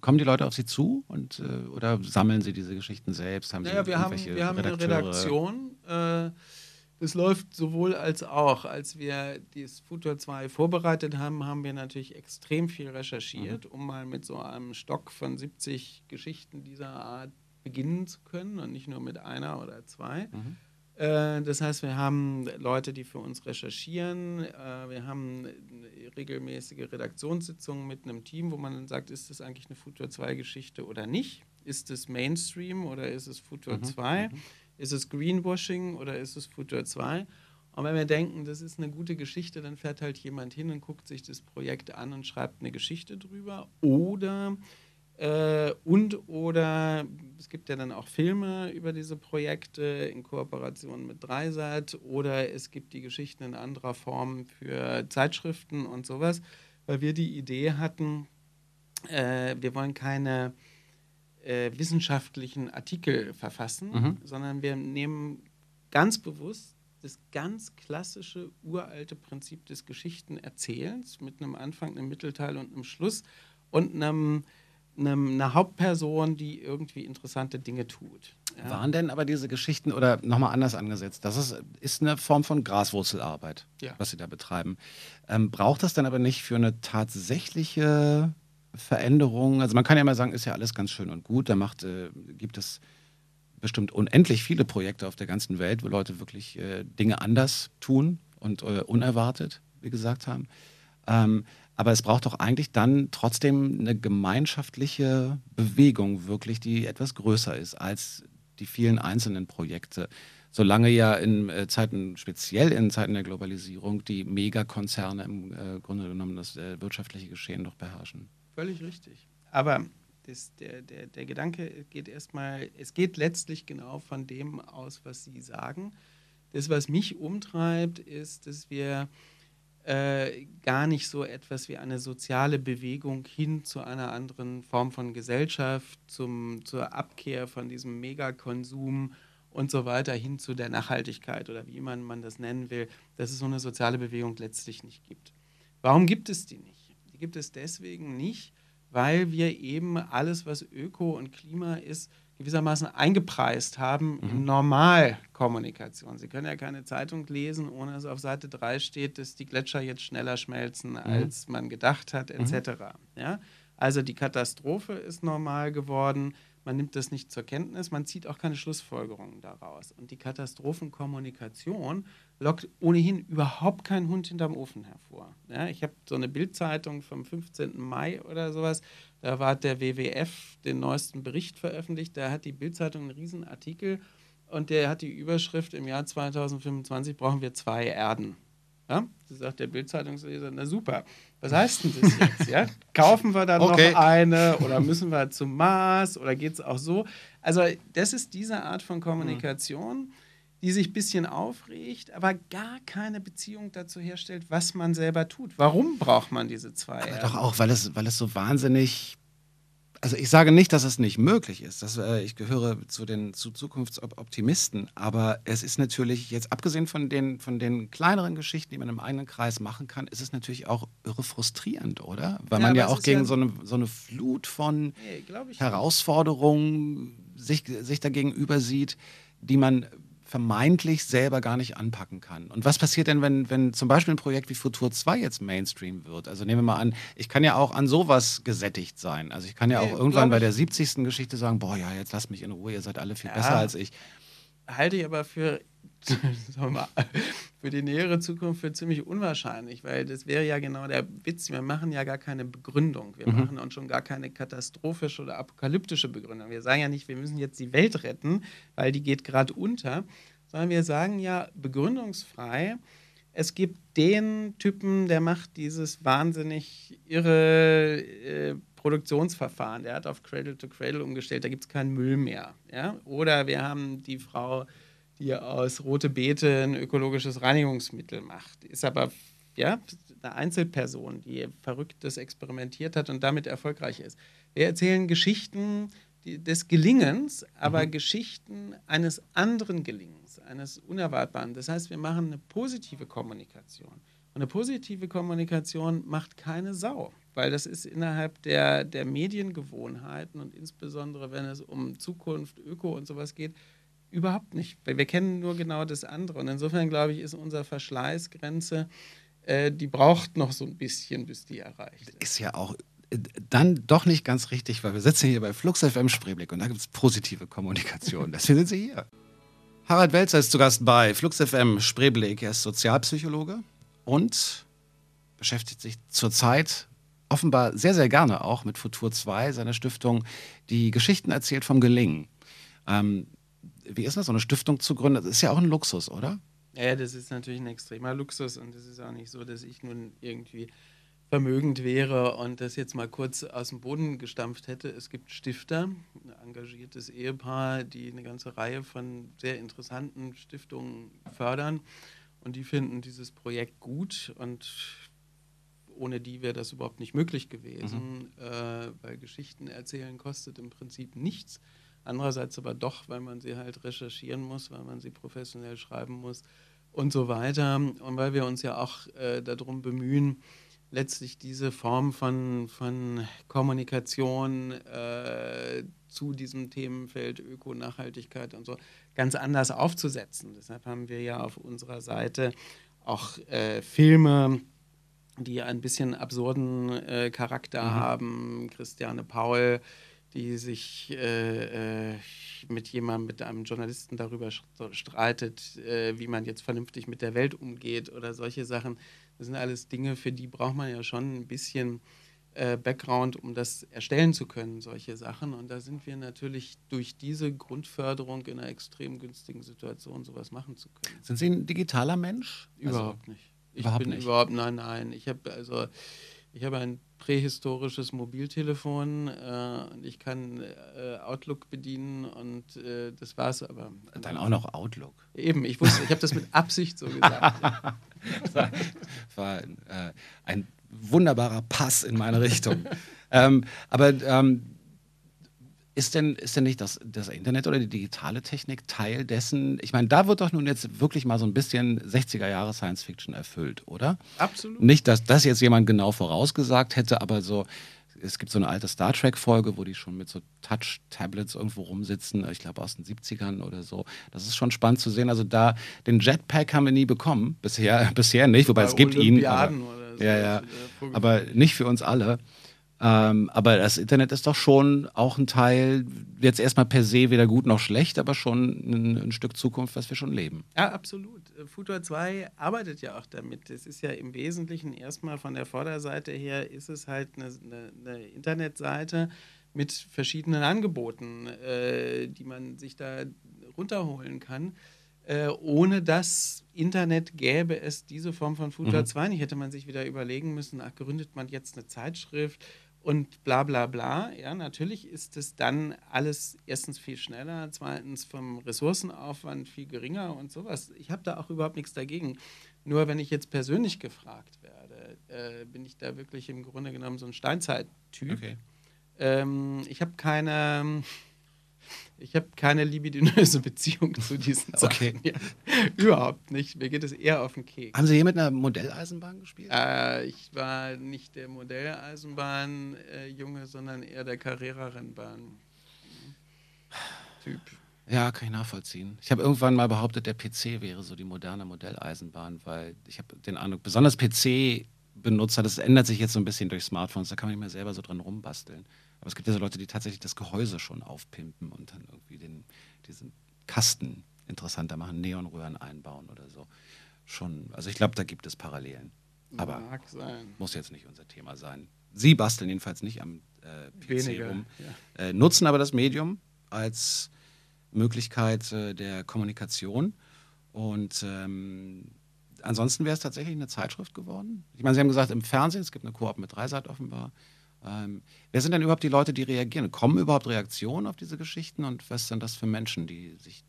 kommen die Leute auf Sie zu und, äh, oder sammeln Sie diese Geschichten selbst? Haben naja, wir haben, wir haben eine Redaktion. Äh, das läuft sowohl als auch. Als wir das Futur 2 vorbereitet haben, haben wir natürlich extrem viel recherchiert, mhm. um mal mit so einem Stock von 70 Geschichten dieser Art beginnen zu können und nicht nur mit einer oder zwei. Mhm. Äh, das heißt, wir haben Leute, die für uns recherchieren. Äh, wir haben regelmäßige Redaktionssitzungen mit einem Team, wo man dann sagt, ist das eigentlich eine Futur 2 Geschichte oder nicht? Ist es Mainstream oder ist es Futur mhm. 2? Mhm. Ist es Greenwashing oder ist es Futur 2? Und wenn wir denken, das ist eine gute Geschichte, dann fährt halt jemand hin und guckt sich das Projekt an und schreibt eine Geschichte drüber. Oder äh, und oder es gibt ja dann auch Filme über diese Projekte in Kooperation mit Dreisat oder es gibt die Geschichten in anderer Form für Zeitschriften und sowas, weil wir die Idee hatten, äh, wir wollen keine äh, wissenschaftlichen Artikel verfassen, mhm. sondern wir nehmen ganz bewusst das ganz klassische, uralte Prinzip des Geschichtenerzählens mit einem Anfang, einem Mittelteil und einem Schluss und einem eine, eine Hauptperson, die irgendwie interessante Dinge tut. Ja. Waren denn aber diese Geschichten oder nochmal anders angesetzt? Das ist, ist eine Form von Graswurzelarbeit, ja. was Sie da betreiben. Ähm, braucht das dann aber nicht für eine tatsächliche Veränderung? Also man kann ja mal sagen, ist ja alles ganz schön und gut. Da macht, äh, gibt es bestimmt unendlich viele Projekte auf der ganzen Welt, wo Leute wirklich äh, Dinge anders tun und äh, unerwartet, wie gesagt haben. Ähm, aber es braucht doch eigentlich dann trotzdem eine gemeinschaftliche Bewegung, wirklich, die etwas größer ist als die vielen einzelnen Projekte. Solange ja in äh, Zeiten, speziell in Zeiten der Globalisierung, die Megakonzerne im äh, Grunde genommen das äh, wirtschaftliche Geschehen doch beherrschen. Völlig richtig. Aber das, der, der, der Gedanke geht erstmal, es geht letztlich genau von dem aus, was Sie sagen. Das, was mich umtreibt, ist, dass wir äh, gar nicht so etwas wie eine soziale Bewegung hin zu einer anderen Form von Gesellschaft, zum, zur Abkehr von diesem Megakonsum und so weiter hin zu der Nachhaltigkeit oder wie man, man das nennen will, dass es so eine soziale Bewegung letztlich nicht gibt. Warum gibt es die nicht? Die gibt es deswegen nicht, weil wir eben alles, was Öko und Klima ist, gewissermaßen eingepreist haben mhm. in Normalkommunikation. Sie können ja keine Zeitung lesen, ohne dass auf Seite 3 steht, dass die Gletscher jetzt schneller schmelzen, mhm. als man gedacht hat, etc. Mhm. Ja? Also die Katastrophe ist normal geworden man nimmt das nicht zur Kenntnis, man zieht auch keine Schlussfolgerungen daraus. Und die Katastrophenkommunikation lockt ohnehin überhaupt keinen Hund hinterm Ofen hervor. Ja, ich habe so eine Bildzeitung vom 15. Mai oder sowas, da war der WWF den neuesten Bericht veröffentlicht, da hat die Bildzeitung einen riesen Artikel und der hat die Überschrift, im Jahr 2025 brauchen wir zwei Erden. Ja? Da sagt der Bildzeitungsleser, na super, was heißt denn das jetzt? Ja? Kaufen wir dann okay. noch eine oder müssen wir zum Mars oder geht es auch so? Also das ist diese Art von Kommunikation, die sich ein bisschen aufregt, aber gar keine Beziehung dazu herstellt, was man selber tut. Warum braucht man diese zwei? Aber doch auch, weil es, weil es so wahnsinnig also ich sage nicht, dass es nicht möglich ist. Das, äh, ich gehöre zu den zu Zukunftsoptimisten, aber es ist natürlich jetzt abgesehen von den von den kleineren Geschichten, die man im eigenen Kreis machen kann, ist es natürlich auch irre frustrierend, oder? Weil ja, man ja auch gegen ja so, eine, so eine Flut von nee, Herausforderungen sich, sich dagegenüber sieht, die man vermeintlich selber gar nicht anpacken kann. Und was passiert denn, wenn, wenn zum Beispiel ein Projekt wie Futur 2 jetzt Mainstream wird? Also nehmen wir mal an, ich kann ja auch an sowas gesättigt sein. Also ich kann ja auch irgendwann bei der 70. Geschichte sagen, boah, ja, jetzt lasst mich in Ruhe, ihr seid alle viel ja. besser als ich. Halte ich aber für, mal, für die nähere Zukunft für ziemlich unwahrscheinlich, weil das wäre ja genau der Witz. Wir machen ja gar keine Begründung. Wir mhm. machen uns schon gar keine katastrophische oder apokalyptische Begründung. Wir sagen ja nicht, wir müssen jetzt die Welt retten, weil die geht gerade unter, sondern wir sagen ja begründungsfrei, es gibt den Typen, der macht dieses wahnsinnig irre äh, Produktionsverfahren. Der hat auf Cradle to Cradle umgestellt, da gibt es keinen Müll mehr. Ja? Oder wir haben die Frau, die aus rote Beete ein ökologisches Reinigungsmittel macht. Ist aber ja, eine Einzelperson, die Verrücktes experimentiert hat und damit erfolgreich ist. Wir erzählen Geschichten des Gelingens, aber mhm. Geschichten eines anderen Gelingens, eines Unerwartbaren. Das heißt, wir machen eine positive Kommunikation. Und eine positive Kommunikation macht keine Sau, weil das ist innerhalb der, der Mediengewohnheiten und insbesondere wenn es um Zukunft, Öko und sowas geht, überhaupt nicht. Weil wir kennen nur genau das andere. Und insofern glaube ich, ist unsere Verschleißgrenze, äh, die braucht noch so ein bisschen, bis die erreicht ist. Ist ja auch äh, dann doch nicht ganz richtig, weil wir sitzen hier bei Flux FM Spreeblick und da gibt es positive Kommunikation. Deswegen sind Sie hier. Harald Welzer ist zu Gast bei Flux FM Spreeblick. Er ist Sozialpsychologe und beschäftigt sich zurzeit offenbar sehr, sehr gerne auch mit Futur 2, seiner Stiftung, die Geschichten erzählt vom Gelingen. Ähm, wie ist das, so eine Stiftung zu gründen? Das ist ja auch ein Luxus, oder? Ja, das ist natürlich ein extremer Luxus und es ist auch nicht so, dass ich nun irgendwie vermögend wäre und das jetzt mal kurz aus dem Boden gestampft hätte. Es gibt Stifter, ein engagiertes Ehepaar, die eine ganze Reihe von sehr interessanten Stiftungen fördern und die finden dieses Projekt gut und ohne die wäre das überhaupt nicht möglich gewesen, mhm. äh, weil Geschichten erzählen kostet im Prinzip nichts. Andererseits aber doch, weil man sie halt recherchieren muss, weil man sie professionell schreiben muss und so weiter. Und weil wir uns ja auch äh, darum bemühen, letztlich diese Form von, von Kommunikation äh, zu diesem Themenfeld Öko-Nachhaltigkeit und so ganz anders aufzusetzen. Deshalb haben wir ja auf unserer Seite auch äh, Filme, die ein bisschen absurden äh, Charakter mhm. haben. Christiane Paul, die sich äh, äh, mit jemandem, mit einem Journalisten darüber streitet, äh, wie man jetzt vernünftig mit der Welt umgeht oder solche Sachen. Das sind alles Dinge, für die braucht man ja schon ein bisschen äh, Background, um das erstellen zu können, solche Sachen. Und da sind wir natürlich durch diese Grundförderung in einer extrem günstigen Situation, sowas machen zu können. Sind Sie ein digitaler Mensch? Überhaupt also, nicht. Ich überhaupt bin nicht. überhaupt, nein, nein. Ich habe also ich habe ein prähistorisches Mobiltelefon äh, und ich kann äh, Outlook bedienen und äh, das war's aber. Dann auch noch Outlook. Eben, ich wusste, ich habe das mit Absicht so gesagt. war, war äh, ein wunderbarer Pass in meine Richtung. ähm, aber ähm, ist denn, ist denn nicht das, das Internet oder die digitale Technik Teil dessen? Ich meine, da wird doch nun jetzt wirklich mal so ein bisschen 60er Jahre Science Fiction erfüllt, oder? Absolut. Nicht, dass das jetzt jemand genau vorausgesagt hätte, aber so, es gibt so eine alte Star Trek-Folge, wo die schon mit so Touch-Tablets irgendwo rumsitzen, ich glaube aus den 70ern oder so. Das ist schon spannend zu sehen. Also da, den Jetpack haben wir nie bekommen, bisher, bisher nicht, wobei Bei es gibt ihn. Aber, so ja, ja, aber nicht für uns alle. Ähm, aber das Internet ist doch schon auch ein Teil, jetzt erstmal per se weder gut noch schlecht, aber schon ein, ein Stück Zukunft, was wir schon leben. Ja, absolut. Futur 2 arbeitet ja auch damit. Es ist ja im Wesentlichen erstmal von der Vorderseite her, ist es halt eine, eine, eine Internetseite mit verschiedenen Angeboten, äh, die man sich da runterholen kann. Äh, ohne das Internet gäbe es diese Form von Futur mhm. 2 nicht. Hätte man sich wieder überlegen müssen, ach, gründet man jetzt eine Zeitschrift, und bla bla bla. Ja, natürlich ist es dann alles erstens viel schneller, zweitens vom Ressourcenaufwand viel geringer und sowas. Ich habe da auch überhaupt nichts dagegen. Nur wenn ich jetzt persönlich gefragt werde, äh, bin ich da wirklich im Grunde genommen so ein Steinzeit-Typ. Okay. Ähm, ich habe keine ich habe keine libidinöse Beziehung zu diesen Sachen. Okay. Ja, überhaupt nicht. Mir geht es eher auf den Keks. Haben Sie hier mit einer Modelleisenbahn gespielt? Äh, ich war nicht der Modelleisenbahn-Junge, äh, sondern eher der Carrera-Rennbahn-Typ. Ja, kann ich nachvollziehen. Ich habe irgendwann mal behauptet, der PC wäre so die moderne Modelleisenbahn, weil ich habe den Eindruck, besonders PC-Benutzer, das ändert sich jetzt so ein bisschen durch Smartphones, da kann man nicht mehr selber so dran rumbasteln. Aber es gibt ja so Leute, die tatsächlich das Gehäuse schon aufpimpen und dann irgendwie den, diesen Kasten interessanter machen, Neonröhren einbauen oder so. Schon, also ich glaube, da gibt es Parallelen. Aber Mag sein. muss jetzt nicht unser Thema sein. Sie basteln jedenfalls nicht am äh, PC Weniger, rum, ja. äh, nutzen aber das Medium als Möglichkeit äh, der Kommunikation. Und ähm, ansonsten wäre es tatsächlich eine Zeitschrift geworden. Ich meine, Sie haben gesagt, im Fernsehen, es gibt eine Koop mit Dreisat offenbar. Ähm, wer sind denn überhaupt die Leute, die reagieren? Kommen überhaupt Reaktionen auf diese Geschichten und was sind das für Menschen, die sich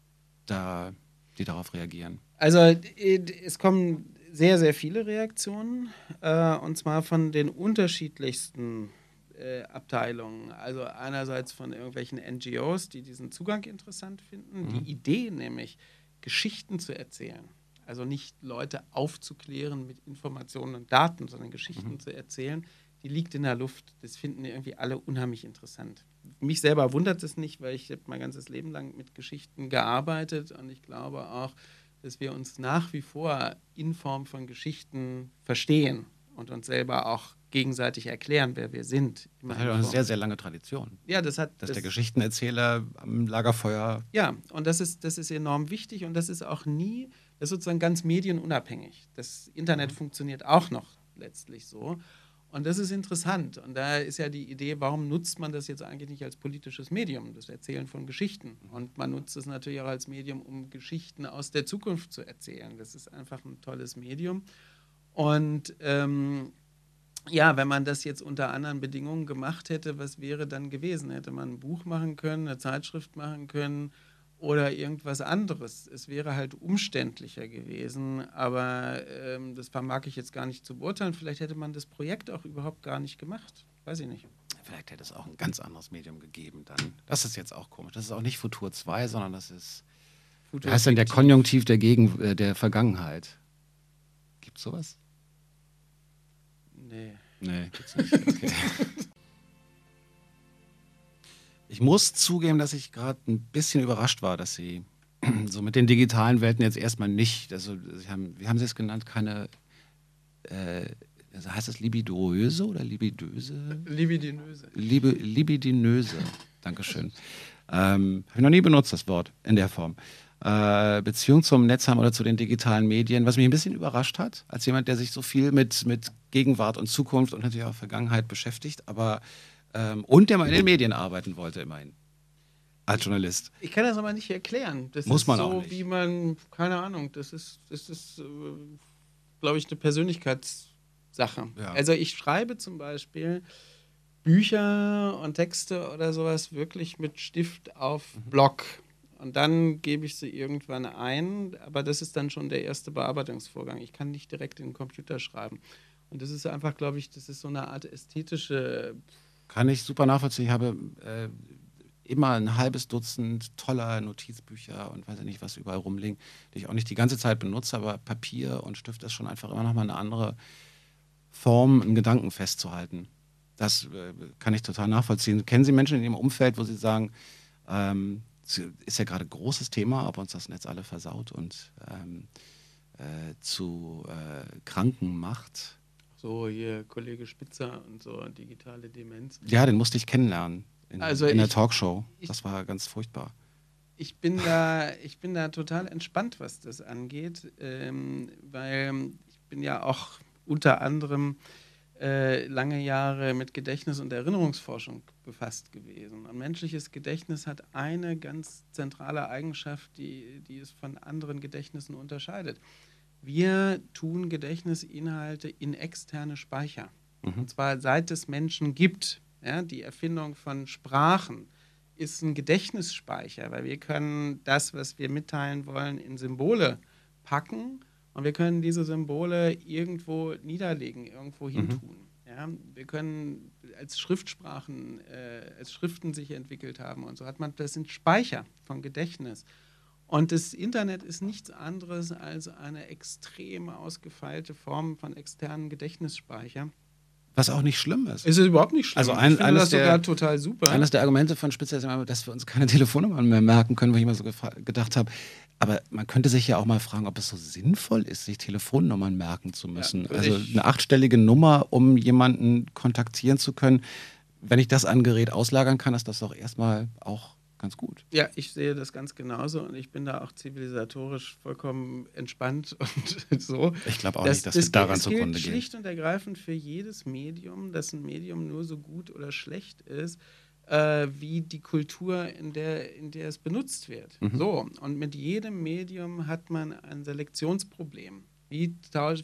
da, die darauf reagieren? Also äh, es kommen sehr, sehr viele Reaktionen äh, und zwar von den unterschiedlichsten äh, Abteilungen. Also einerseits von irgendwelchen NGOs, die diesen Zugang interessant finden, die Idee nämlich, Geschichten zu erzählen. Also nicht Leute aufzuklären mit Informationen und Daten, sondern Geschichten zu erzählen, liegt in der Luft. Das finden irgendwie alle unheimlich interessant. Mich selber wundert es nicht, weil ich habe mein ganzes Leben lang mit Geschichten gearbeitet und ich glaube auch, dass wir uns nach wie vor in Form von Geschichten verstehen und uns selber auch gegenseitig erklären, wer wir sind. Das hat eine sehr, sehr lange Tradition. ja, das hat Dass das, der Geschichtenerzähler am Lagerfeuer ja, und das ist, das ist enorm wichtig und das ist auch nie, das ist sozusagen ganz medienunabhängig. Das Internet funktioniert auch noch letztlich so. Und das ist interessant. Und da ist ja die Idee, warum nutzt man das jetzt eigentlich nicht als politisches Medium, das Erzählen von Geschichten? Und man nutzt es natürlich auch als Medium, um Geschichten aus der Zukunft zu erzählen. Das ist einfach ein tolles Medium. Und ähm, ja, wenn man das jetzt unter anderen Bedingungen gemacht hätte, was wäre dann gewesen? Hätte man ein Buch machen können, eine Zeitschrift machen können oder irgendwas anderes? Es wäre halt umständlicher gewesen, aber ähm, das vermag ich jetzt gar nicht zu beurteilen. Vielleicht hätte man das Projekt auch überhaupt gar nicht gemacht. Weiß ich nicht. Vielleicht hätte es auch ein ganz anderes Medium gegeben dann. Das ist jetzt auch komisch. Das ist auch nicht Futur 2, sondern das ist. Wie heißt denn der Konjunktiv der, Gegen äh, der Vergangenheit? Gibt sowas? Nee. Nee, gibt's nicht. Okay. Ich muss zugeben, dass ich gerade ein bisschen überrascht war, dass Sie so mit den digitalen Welten jetzt erstmal nicht, also haben, wie haben Sie es genannt, keine, äh, also heißt das libidöse oder libidöse? Libidinöse. Liebe, libidinöse. Dankeschön. Ähm, Habe ich noch nie benutzt, das Wort in der Form. Äh, Beziehung zum Netz haben oder zu den digitalen Medien, was mich ein bisschen überrascht hat, als jemand, der sich so viel mit, mit Gegenwart und Zukunft und natürlich auch Vergangenheit beschäftigt, aber ähm, und der mal in den Medien arbeiten wollte, immerhin. Als Journalist. Ich kann das aber nicht erklären. Das Muss ist man so, auch nicht. wie man, keine Ahnung, das ist, das ist, äh, glaube ich, eine Persönlichkeitssache. Ja. Also ich schreibe zum Beispiel Bücher und Texte oder sowas wirklich mit Stift auf Mhm. Block. Und dann gebe ich sie irgendwann ein, aber das ist dann schon der erste Bearbeitungsvorgang. Ich kann nicht direkt in den Computer schreiben. Und das ist einfach, glaube ich, das ist so eine Art ästhetische Kann ich super nachvollziehen. Ich habe äh, immer ein halbes Dutzend toller Notizbücher und weiß ich nicht, was überall rumliegen, die ich auch nicht die ganze Zeit benutze, aber Papier und Stift ist schon einfach immer noch mal eine andere Form, einen Gedanken festzuhalten. Das äh, kann ich total nachvollziehen. Kennen Sie Menschen in Ihrem Umfeld, wo Sie sagen, ähm, ist ja gerade großes Thema, ob uns das Netz alle versaut und ähm, äh, zu äh, Kranken macht? So hier Kollege Spitzer und so digitale Demenz. Ja, den musste ich kennenlernen in, Also in der ich- Talkshow. ich- Das war ganz furchtbar. Ich bin da, ich bin da total entspannt, was das angeht, ähm, weil ich bin ja auch unter anderem äh, lange Jahre mit Gedächtnis- und Erinnerungsforschung befasst gewesen. Und menschliches Gedächtnis hat eine ganz zentrale Eigenschaft, die, die es von anderen Gedächtnissen unterscheidet. Wir tun Gedächtnisinhalte in externe Speicher. Und zwar seit es Menschen gibt. Ja, die Erfindung von Sprachen ist ein Gedächtnisspeicher, weil wir können das, was wir mitteilen wollen, in Symbole packen und wir können diese Symbole irgendwo niederlegen, irgendwo hin tun. Ja, wir können als Schriftsprachen, äh, als Schriften sich entwickelt haben und so hat man, das sind Speicher von Gedächtnis. Und das Internet ist nichts anderes als eine extrem ausgefeilte Form von externen Gedächtnisspeicher. Was auch nicht schlimm ist. Es ist überhaupt nicht schlimm. Also ein- ich finde eines das der- sogar total super. Eines der Argumente von Spitzer ist immer, dass wir uns keine Telefonnummern mehr merken können, wo ich immer so gedacht habe. Aber man könnte sich ja auch mal fragen, ob es so sinnvoll ist, sich Telefonnummern merken zu müssen. würde also eine achtstellige Nummer, um jemanden kontaktieren zu können. Wenn ich das an Gerät auslagern kann, ist das doch erstmal auch ganz gut. Ja, ich sehe das ganz genauso und ich bin da auch zivilisatorisch vollkommen entspannt und so. Ich glaube auch das, nicht, dass das wir daran zugrunde gehen. schlicht und ergreifend für jedes Medium, dass ein Medium nur so gut oder schlecht ist, äh, wie die Kultur, in der, in der es benutzt wird. Mhm. So, und mit jedem Medium hat man ein Selektionsproblem. Wie,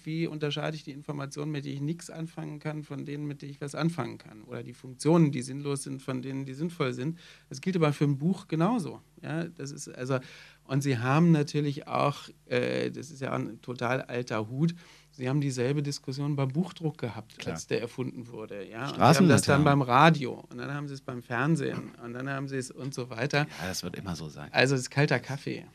wie unterscheide ich die Informationen, mit denen ich nichts anfangen kann, von denen, mit denen ich was anfangen kann? Oder die Funktionen, die sinnlos sind, von denen, die sinnvoll sind. Das gilt aber für ein Buch genauso. Ja, das ist also, und sie haben natürlich auch, äh, das ist ja ein total alter Hut, Sie haben dieselbe Diskussion beim Buchdruck gehabt, Klar. als der erfunden wurde. Ja? Und sie haben das dann beim Radio und dann haben sie es beim Fernsehen und dann haben sie es und so weiter. Ja, das wird immer so sein. Also es ist kalter Kaffee.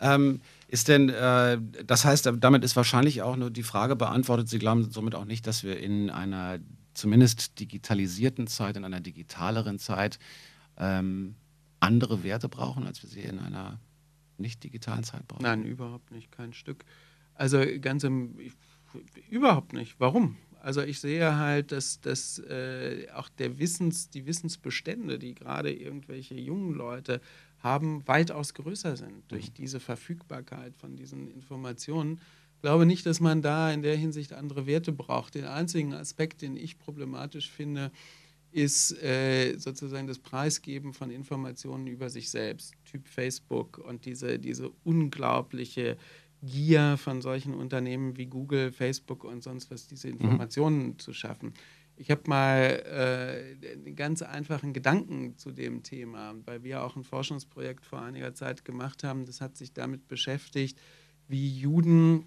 Ja. Ähm, ist denn, äh, das heißt, damit ist wahrscheinlich auch nur die Frage beantwortet, Sie glauben somit auch nicht, dass wir in einer zumindest digitalisierten Zeit, in einer digitaleren Zeit ähm, andere Werte brauchen, als wir sie in einer nicht digitalen Zeit brauchen? Nein, überhaupt nicht, kein Stück. Also ganz im, Überhaupt nicht. Warum? Also ich sehe halt, dass, dass äh, auch der Wissens, die Wissensbestände, die gerade irgendwelche jungen Leute haben, weitaus größer sind durch mhm. diese Verfügbarkeit von diesen Informationen. Ich glaube nicht, dass man da in der Hinsicht andere Werte braucht. Den einzigen Aspekt, den ich problematisch finde, ist äh, sozusagen das Preisgeben von Informationen über sich selbst, Typ Facebook und diese, diese unglaubliche Gier von solchen Unternehmen wie Google, Facebook und sonst was, diese mhm. Informationen mhm. zu schaffen. Ich habe mal äh, einen ganz einfachen Gedanken zu dem Thema, weil wir auch ein Forschungsprojekt vor einiger Zeit gemacht haben. Das hat sich damit beschäftigt, wie Juden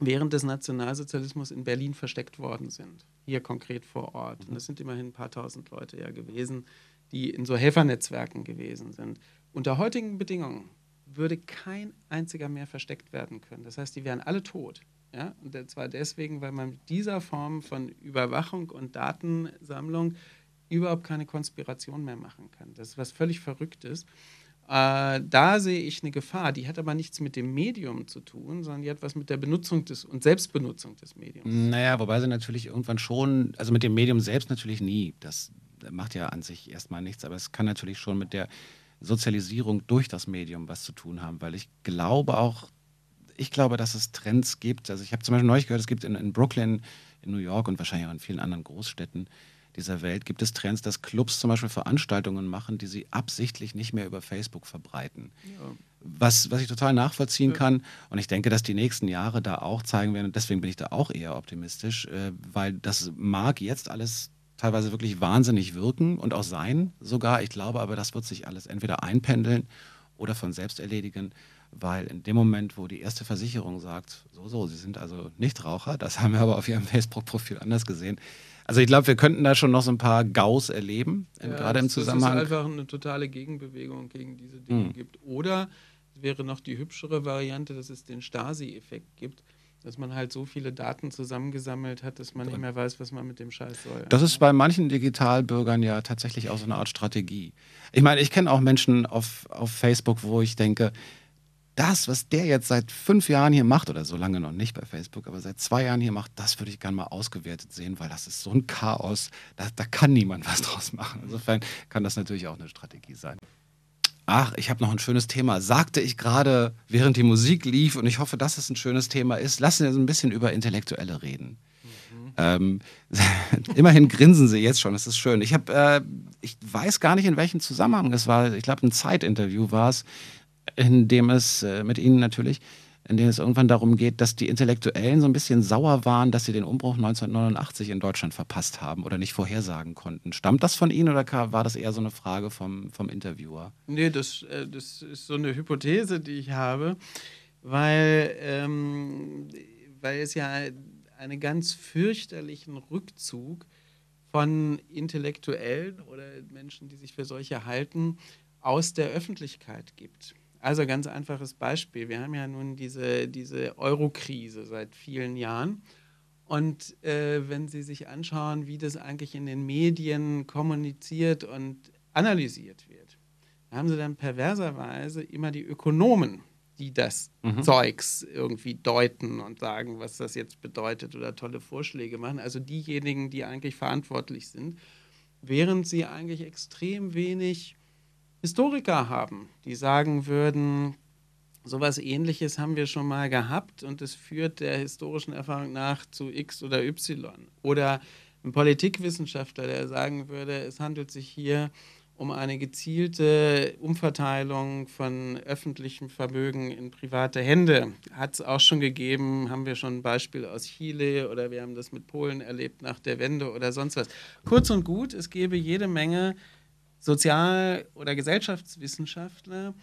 während des Nationalsozialismus in Berlin versteckt worden sind. Hier konkret vor Ort. Und das sind immerhin ein paar tausend Leute ja gewesen, die in so Helfernetzwerken gewesen sind. Unter heutigen Bedingungen würde kein einziger mehr versteckt werden können. Das heißt, die wären alle tot. Ja? Und zwar deswegen, weil man mit dieser Form von Überwachung und Datensammlung überhaupt keine Konspiration mehr machen kann. Das ist was völlig Verrücktes. Äh, da sehe ich eine Gefahr. Die hat aber nichts mit dem Medium zu tun, sondern die hat was mit der Benutzung des und Selbstbenutzung des Mediums. Naja, wobei sie natürlich irgendwann schon, also mit dem Medium selbst natürlich nie. Das macht ja an sich erstmal nichts, aber es kann natürlich schon mit der Sozialisierung durch das Medium was zu tun haben, weil ich glaube auch, ich glaube, dass es Trends gibt. Also ich habe zum Beispiel neulich gehört, es gibt in, in, Brooklyn, in New York und wahrscheinlich auch in vielen anderen Großstädten dieser Welt, gibt es Trends, dass Clubs zum Beispiel Veranstaltungen machen, die sie absichtlich nicht mehr über Facebook verbreiten. Ja. Was, was ich total nachvollziehen ja. kann. Und ich denke, dass die nächsten Jahre da auch zeigen werden. Und deswegen bin ich da auch eher optimistisch, äh, weil das mag jetzt alles teilweise wirklich wahnsinnig wirken und auch sein sogar. Ich glaube aber, das wird sich alles entweder einpendeln oder von selbst erledigen, weil in dem Moment, wo die erste Versicherung sagt, so, so, Sie sind also Nichtraucher, das haben wir aber auf Ihrem Facebook-Profil anders gesehen. Also ich glaube, wir könnten da schon noch so ein paar Gaus erleben, ja, gerade im Zusammenhang. Dass es einfach eine totale Gegenbewegung gegen diese Dinge mhm. gibt. Oder es wäre noch die hübschere Variante, dass es den Stasi-Effekt gibt dass man halt so viele Daten zusammengesammelt hat, dass man nicht mehr weiß, was man mit dem Scheiß soll. Das ist bei manchen Digitalbürgern ja tatsächlich auch so eine Art Strategie. Ich meine, ich kenne auch Menschen auf, auf Facebook, wo ich denke, das, was der jetzt seit fünf Jahren hier macht, oder so lange noch nicht bei Facebook, aber seit zwei Jahren hier macht, das würde ich gerne mal ausgewertet sehen, weil das ist so ein Chaos, da, da kann niemand was draus machen. Insofern kann das natürlich auch eine Strategie sein. Ach, ich habe noch ein schönes Thema. Sagte ich gerade, während die Musik lief, und ich hoffe, dass es ein schönes Thema ist. Lassen wir so ein bisschen über Intellektuelle reden. Ähm, immerhin grinsen sie jetzt schon, das ist schön. Ich, hab, äh, ich weiß gar nicht, in welchem Zusammenhang es war. Ich glaube, ein Zeitinterview war es, in dem es äh, mit Ihnen natürlich in denen es irgendwann darum geht, dass die Intellektuellen so ein bisschen sauer waren, dass sie den Umbruch 1989 in Deutschland verpasst haben oder nicht vorhersagen konnten. Stammt das von Ihnen oder war das eher so eine Frage vom, vom Interviewer? Nee, das, äh, das ist so eine Hypothese, die ich habe, weil, ähm, weil es ja einen ganz fürchterlichen Rückzug von Intellektuellen oder Menschen, die sich für solche halten, aus der Öffentlichkeit gibt. Also ganz einfaches Beispiel. Wir haben ja nun diese, diese Euro-Krise seit vielen Jahren. Und äh, wenn Sie sich anschauen, wie das eigentlich in den Medien kommuniziert und analysiert wird, haben Sie dann perverserweise immer die Ökonomen, die das mhm. Zeugs irgendwie deuten und sagen, was das jetzt bedeutet oder tolle Vorschläge machen. Also diejenigen, die eigentlich verantwortlich sind, während sie eigentlich extrem wenig Historiker haben, die sagen würden, sowas ähnliches haben wir schon mal gehabt und es führt der historischen Erfahrung nach zu X oder Y. Oder ein Politikwissenschaftler, der sagen würde, es handelt sich hier um eine gezielte Umverteilung von öffentlichem Vermögen in private Hände. Hat es auch schon gegeben, haben wir schon ein Beispiel aus Chile oder wir haben das mit Polen erlebt nach der Wende oder sonst was. Kurz und gut, es gäbe jede Menge Sozial- oder Gesellschaftswissenschaftler,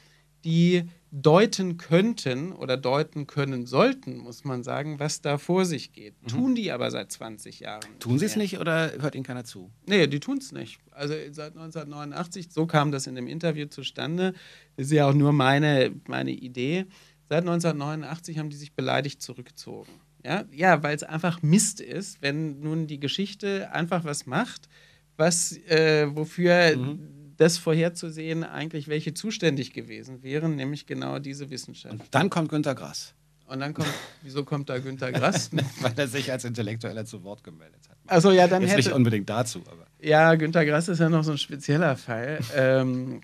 die deuten könnten oder deuten können sollten, muss man sagen, was da vor sich geht. Mhm. Tun die aber seit 20 Jahren. Tun sie es nicht oder hört ihnen keiner zu? Nee, die tun es nicht. Also seit 1989, so kam das in dem Interview zustande. Das ist ja auch nur meine, meine Idee. Seit 1989 haben die sich beleidigt zurückgezogen. Ja, ja weil es einfach Mist ist, wenn nun die Geschichte einfach was macht, was, äh, wofür. Mhm das vorherzusehen, eigentlich welche zuständig gewesen wären, nämlich genau diese Wissenschaft. Und dann kommt Günter Grass. Und dann kommt, wieso kommt da Günter Grass? Weil er sich als Intellektueller zu Wort gemeldet hat. Also ja, dann Jetzt hätte, nicht unbedingt dazu, aber. Ja, Günter Grass ist ja noch so ein spezieller Fall. ähm,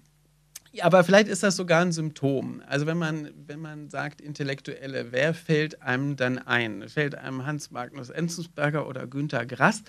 aber vielleicht ist das sogar ein Symptom. Also wenn man, wenn man sagt Intellektuelle, wer fällt einem dann ein? Fällt einem Hans Magnus Enzensberger oder Günter Grass?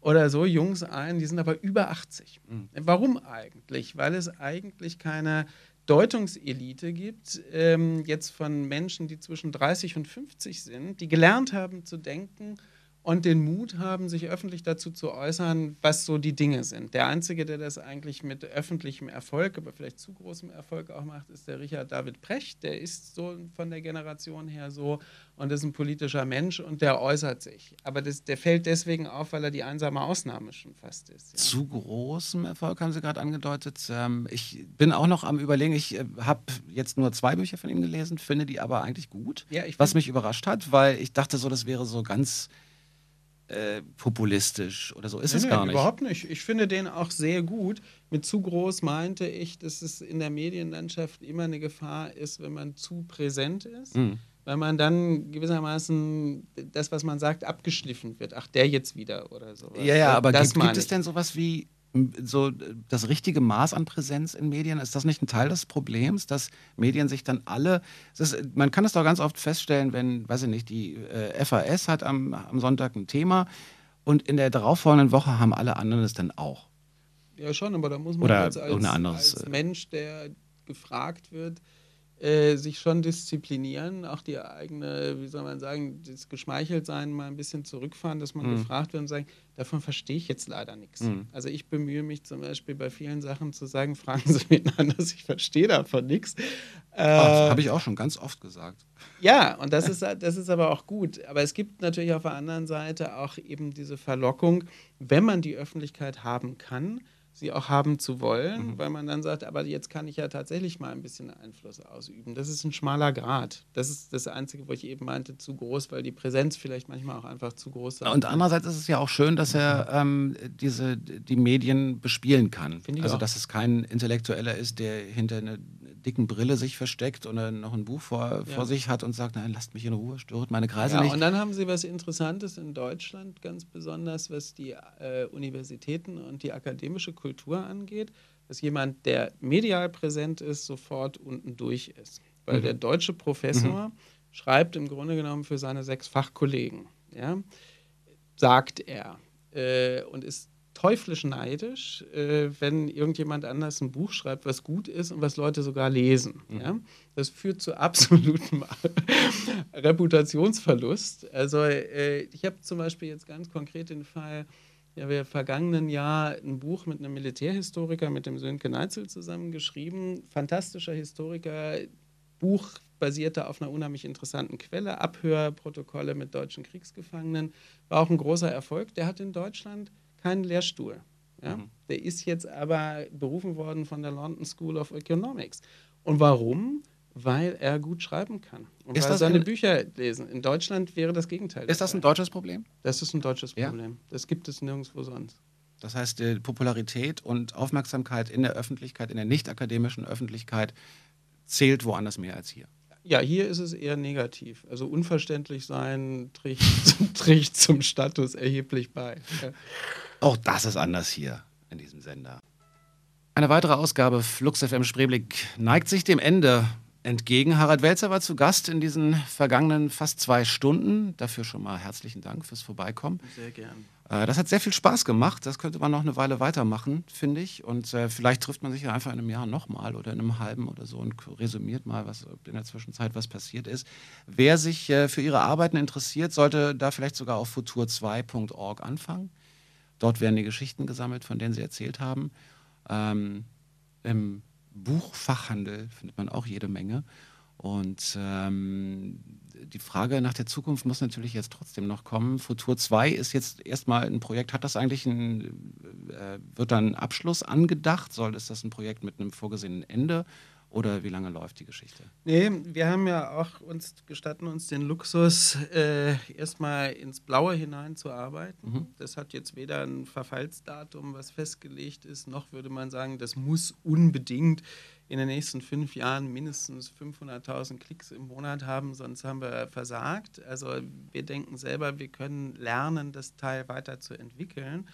Oder so Jungs ein, die sind aber über 80. Mhm. Warum eigentlich? Weil es eigentlich keine Deutungselite gibt, ähm, jetzt von Menschen, die zwischen 30 und 50 sind, die gelernt haben zu denken und den Mut haben, sich öffentlich dazu zu äußern, was so die Dinge sind. Der Einzige, der das eigentlich mit öffentlichem Erfolg, aber vielleicht zu großem Erfolg auch macht, ist der Richard David Precht. Der ist so von der Generation her so und ist ein politischer Mensch und der äußert sich. Aber das, der fällt deswegen auf, weil er die einsame Ausnahme schon fast ist. Ja. Zu großem Erfolg haben Sie gerade angedeutet. Ähm, ich bin auch noch am Überlegen, ich äh, habe jetzt nur zwei Bücher von ihm gelesen, finde die aber eigentlich gut. Ja, was mich überrascht hat, weil ich dachte so, das wäre so ganz äh, populistisch oder so. Ist nee, es gar nicht. Überhaupt nicht. Ich finde den auch sehr gut. Mit zu groß meinte ich, dass es in der Medienlandschaft immer eine Gefahr ist, wenn man zu präsent ist. Mhm. Weil man dann gewissermaßen das, was man sagt, abgeschliffen wird. Ach, der jetzt wieder oder so. Ja, ja, aber das gibt, gibt es denn sowas wie so das richtige Maß an Präsenz in Medien, ist das nicht ein Teil des Problems, dass Medien sich dann alle, ist, man kann es doch ganz oft feststellen, wenn, weiß ich nicht, die äh, FAS hat am, am Sonntag ein Thema und in der darauffolgenden Woche haben alle anderen es dann auch. Ja, schon, aber da muss man Oder als, als, anderes, als Mensch, der gefragt wird, äh, sich schon disziplinieren, auch die eigene, wie soll man sagen, das Geschmeicheltsein mal ein bisschen zurückfahren, dass man mhm. gefragt wird und sagen, davon verstehe ich jetzt leider nichts. Mhm. Also ich bemühe mich zum Beispiel bei vielen Sachen zu sagen, fragen Sie mich anders, ich verstehe davon nichts. Äh, Habe ich auch schon ganz oft gesagt. Ja, und das ist, das ist aber auch gut. Aber es gibt natürlich auf der anderen Seite auch eben diese Verlockung, wenn man die Öffentlichkeit haben kann, sie auch haben zu wollen, mhm. weil man dann sagt, aber jetzt kann ich ja tatsächlich mal ein bisschen Einfluss ausüben. Das ist ein schmaler Grad. Das ist das Einzige, wo ich eben meinte, zu groß, weil die Präsenz vielleicht manchmal auch einfach zu groß ist. Und andererseits ist es ja auch schön, dass er ähm, diese, die Medien bespielen kann. Also, auch. dass es kein Intellektueller ist, der hinter eine dicken Brille sich versteckt oder noch ein Buch vor, ja. vor sich hat und sagt, nein, lasst mich in Ruhe, stört meine Kreise ja, nicht. Und dann haben Sie was Interessantes in Deutschland, ganz besonders, was die äh, Universitäten und die akademische Kultur angeht, dass jemand, der medial präsent ist, sofort unten durch ist. Weil mhm. der deutsche Professor mhm. schreibt im Grunde genommen für seine sechs Fachkollegen, ja, sagt er, äh, und ist teuflisch neidisch, äh, wenn irgendjemand anders ein Buch schreibt, was gut ist und was Leute sogar lesen. Mhm. Ja? Das führt zu absolutem Reputationsverlust. Also äh, ich habe zum Beispiel jetzt ganz konkret den Fall, ja, wir vergangenen Jahr ein Buch mit einem Militärhistoriker, mit dem Sönke Neitzel zusammen geschrieben. Fantastischer Historiker, Buch basierte auf einer unheimlich interessanten Quelle, Abhörprotokolle mit deutschen Kriegsgefangenen. War auch ein großer Erfolg. Der hat in Deutschland keinen Lehrstuhl. Ja? Mhm. Der ist jetzt aber berufen worden von der London School of Economics. Und warum? Weil er gut schreiben kann und ist weil seine ein, Bücher lesen. In Deutschland wäre das Gegenteil. Ist das ein deutsches Problem? Das ist ein deutsches ja? Problem. Das gibt es nirgendwo sonst. Das heißt, die Popularität und Aufmerksamkeit in der Öffentlichkeit, in der nicht akademischen Öffentlichkeit, zählt woanders mehr als hier. Ja, hier ist es eher negativ. Also unverständlich sein trägt, trägt zum Status erheblich bei. Ja. Auch das ist anders hier in diesem Sender. Eine weitere Ausgabe Flux FM Spreeblick neigt sich dem Ende entgegen. Harald Welzer war zu Gast in diesen vergangenen fast zwei Stunden. Dafür schon mal herzlichen Dank fürs Vorbeikommen. Sehr gern. Äh, das hat sehr viel Spaß gemacht. Das könnte man noch eine Weile weitermachen, finde ich. Und äh, vielleicht trifft man sich ja einfach in einem Jahr nochmal oder in einem halben oder so und resümiert mal, was in der Zwischenzeit was passiert ist. Wer sich äh, für ihre Arbeiten interessiert, sollte da vielleicht sogar auf futur2.org anfangen. Dort werden die Geschichten gesammelt, von denen Sie erzählt haben. Ähm, Im Buchfachhandel findet man auch jede Menge. Und ähm, die Frage nach der Zukunft muss natürlich jetzt trotzdem noch kommen. Futur 2 ist jetzt erstmal ein Projekt. Hat das eigentlich ein, äh, wird dann ein Abschluss angedacht? Soll ist das ein Projekt mit einem vorgesehenen Ende? Oder wie lange läuft die Geschichte? Nee, wir haben ja auch uns gestatten uns den Luxus, äh, erstmal ins Blaue hinein zu arbeiten. Mhm. Das hat jetzt weder ein Verfallsdatum, was festgelegt ist, noch würde man sagen, das muss unbedingt in den nächsten fünf Jahren mindestens 500.000 Klicks im Monat haben, sonst haben wir versagt. Also wir denken selber, wir können lernen, das Teil weiterzuentwickeln.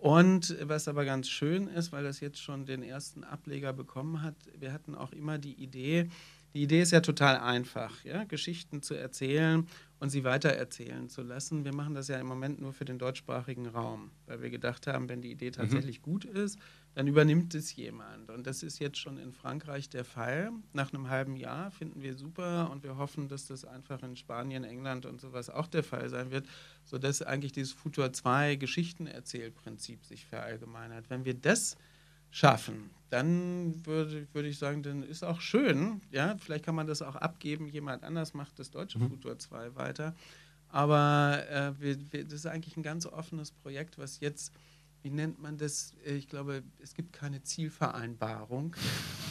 Und was aber ganz schön ist, weil das jetzt schon den ersten Ableger bekommen hat, wir hatten auch immer die Idee, die Idee ist ja total einfach, ja? Geschichten zu erzählen und sie weitererzählen zu lassen. Wir machen das ja im Moment nur für den deutschsprachigen Raum, weil wir gedacht haben, wenn die Idee mhm. tatsächlich mhm. gut ist, dann übernimmt es jemand. Und das ist jetzt schon in Frankreich der Fall. Nach einem halben Jahr finden wir super und wir hoffen, dass das einfach in Spanien, England und sowas auch der Fall sein wird, sodass eigentlich dieses Futur 2 Geschichtenerzählprinzip sich verallgemeinert. Wenn wir das schaffen, dann würde, würde ich sagen, dann ist auch schön. Ja, vielleicht kann man das auch abgeben, jemand anders macht das deutsche mhm. Futur 2 weiter. Aber äh, wir, wir, das ist eigentlich ein ganz offenes Projekt, was jetzt wie nennt man das? Äh, ich glaube, es gibt keine Zielvereinbarung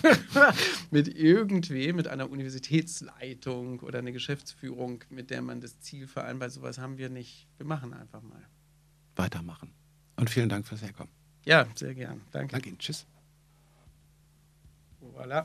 mit irgendwem, mit einer Universitätsleitung oder einer Geschäftsführung, mit der man das Ziel vereinbart. Sowas haben wir nicht. Wir machen einfach mal. Weitermachen. Und vielen Dank fürs Herkommen. Ja, sehr gern. Danke. Danke Ihnen. Tschüss. Voilà.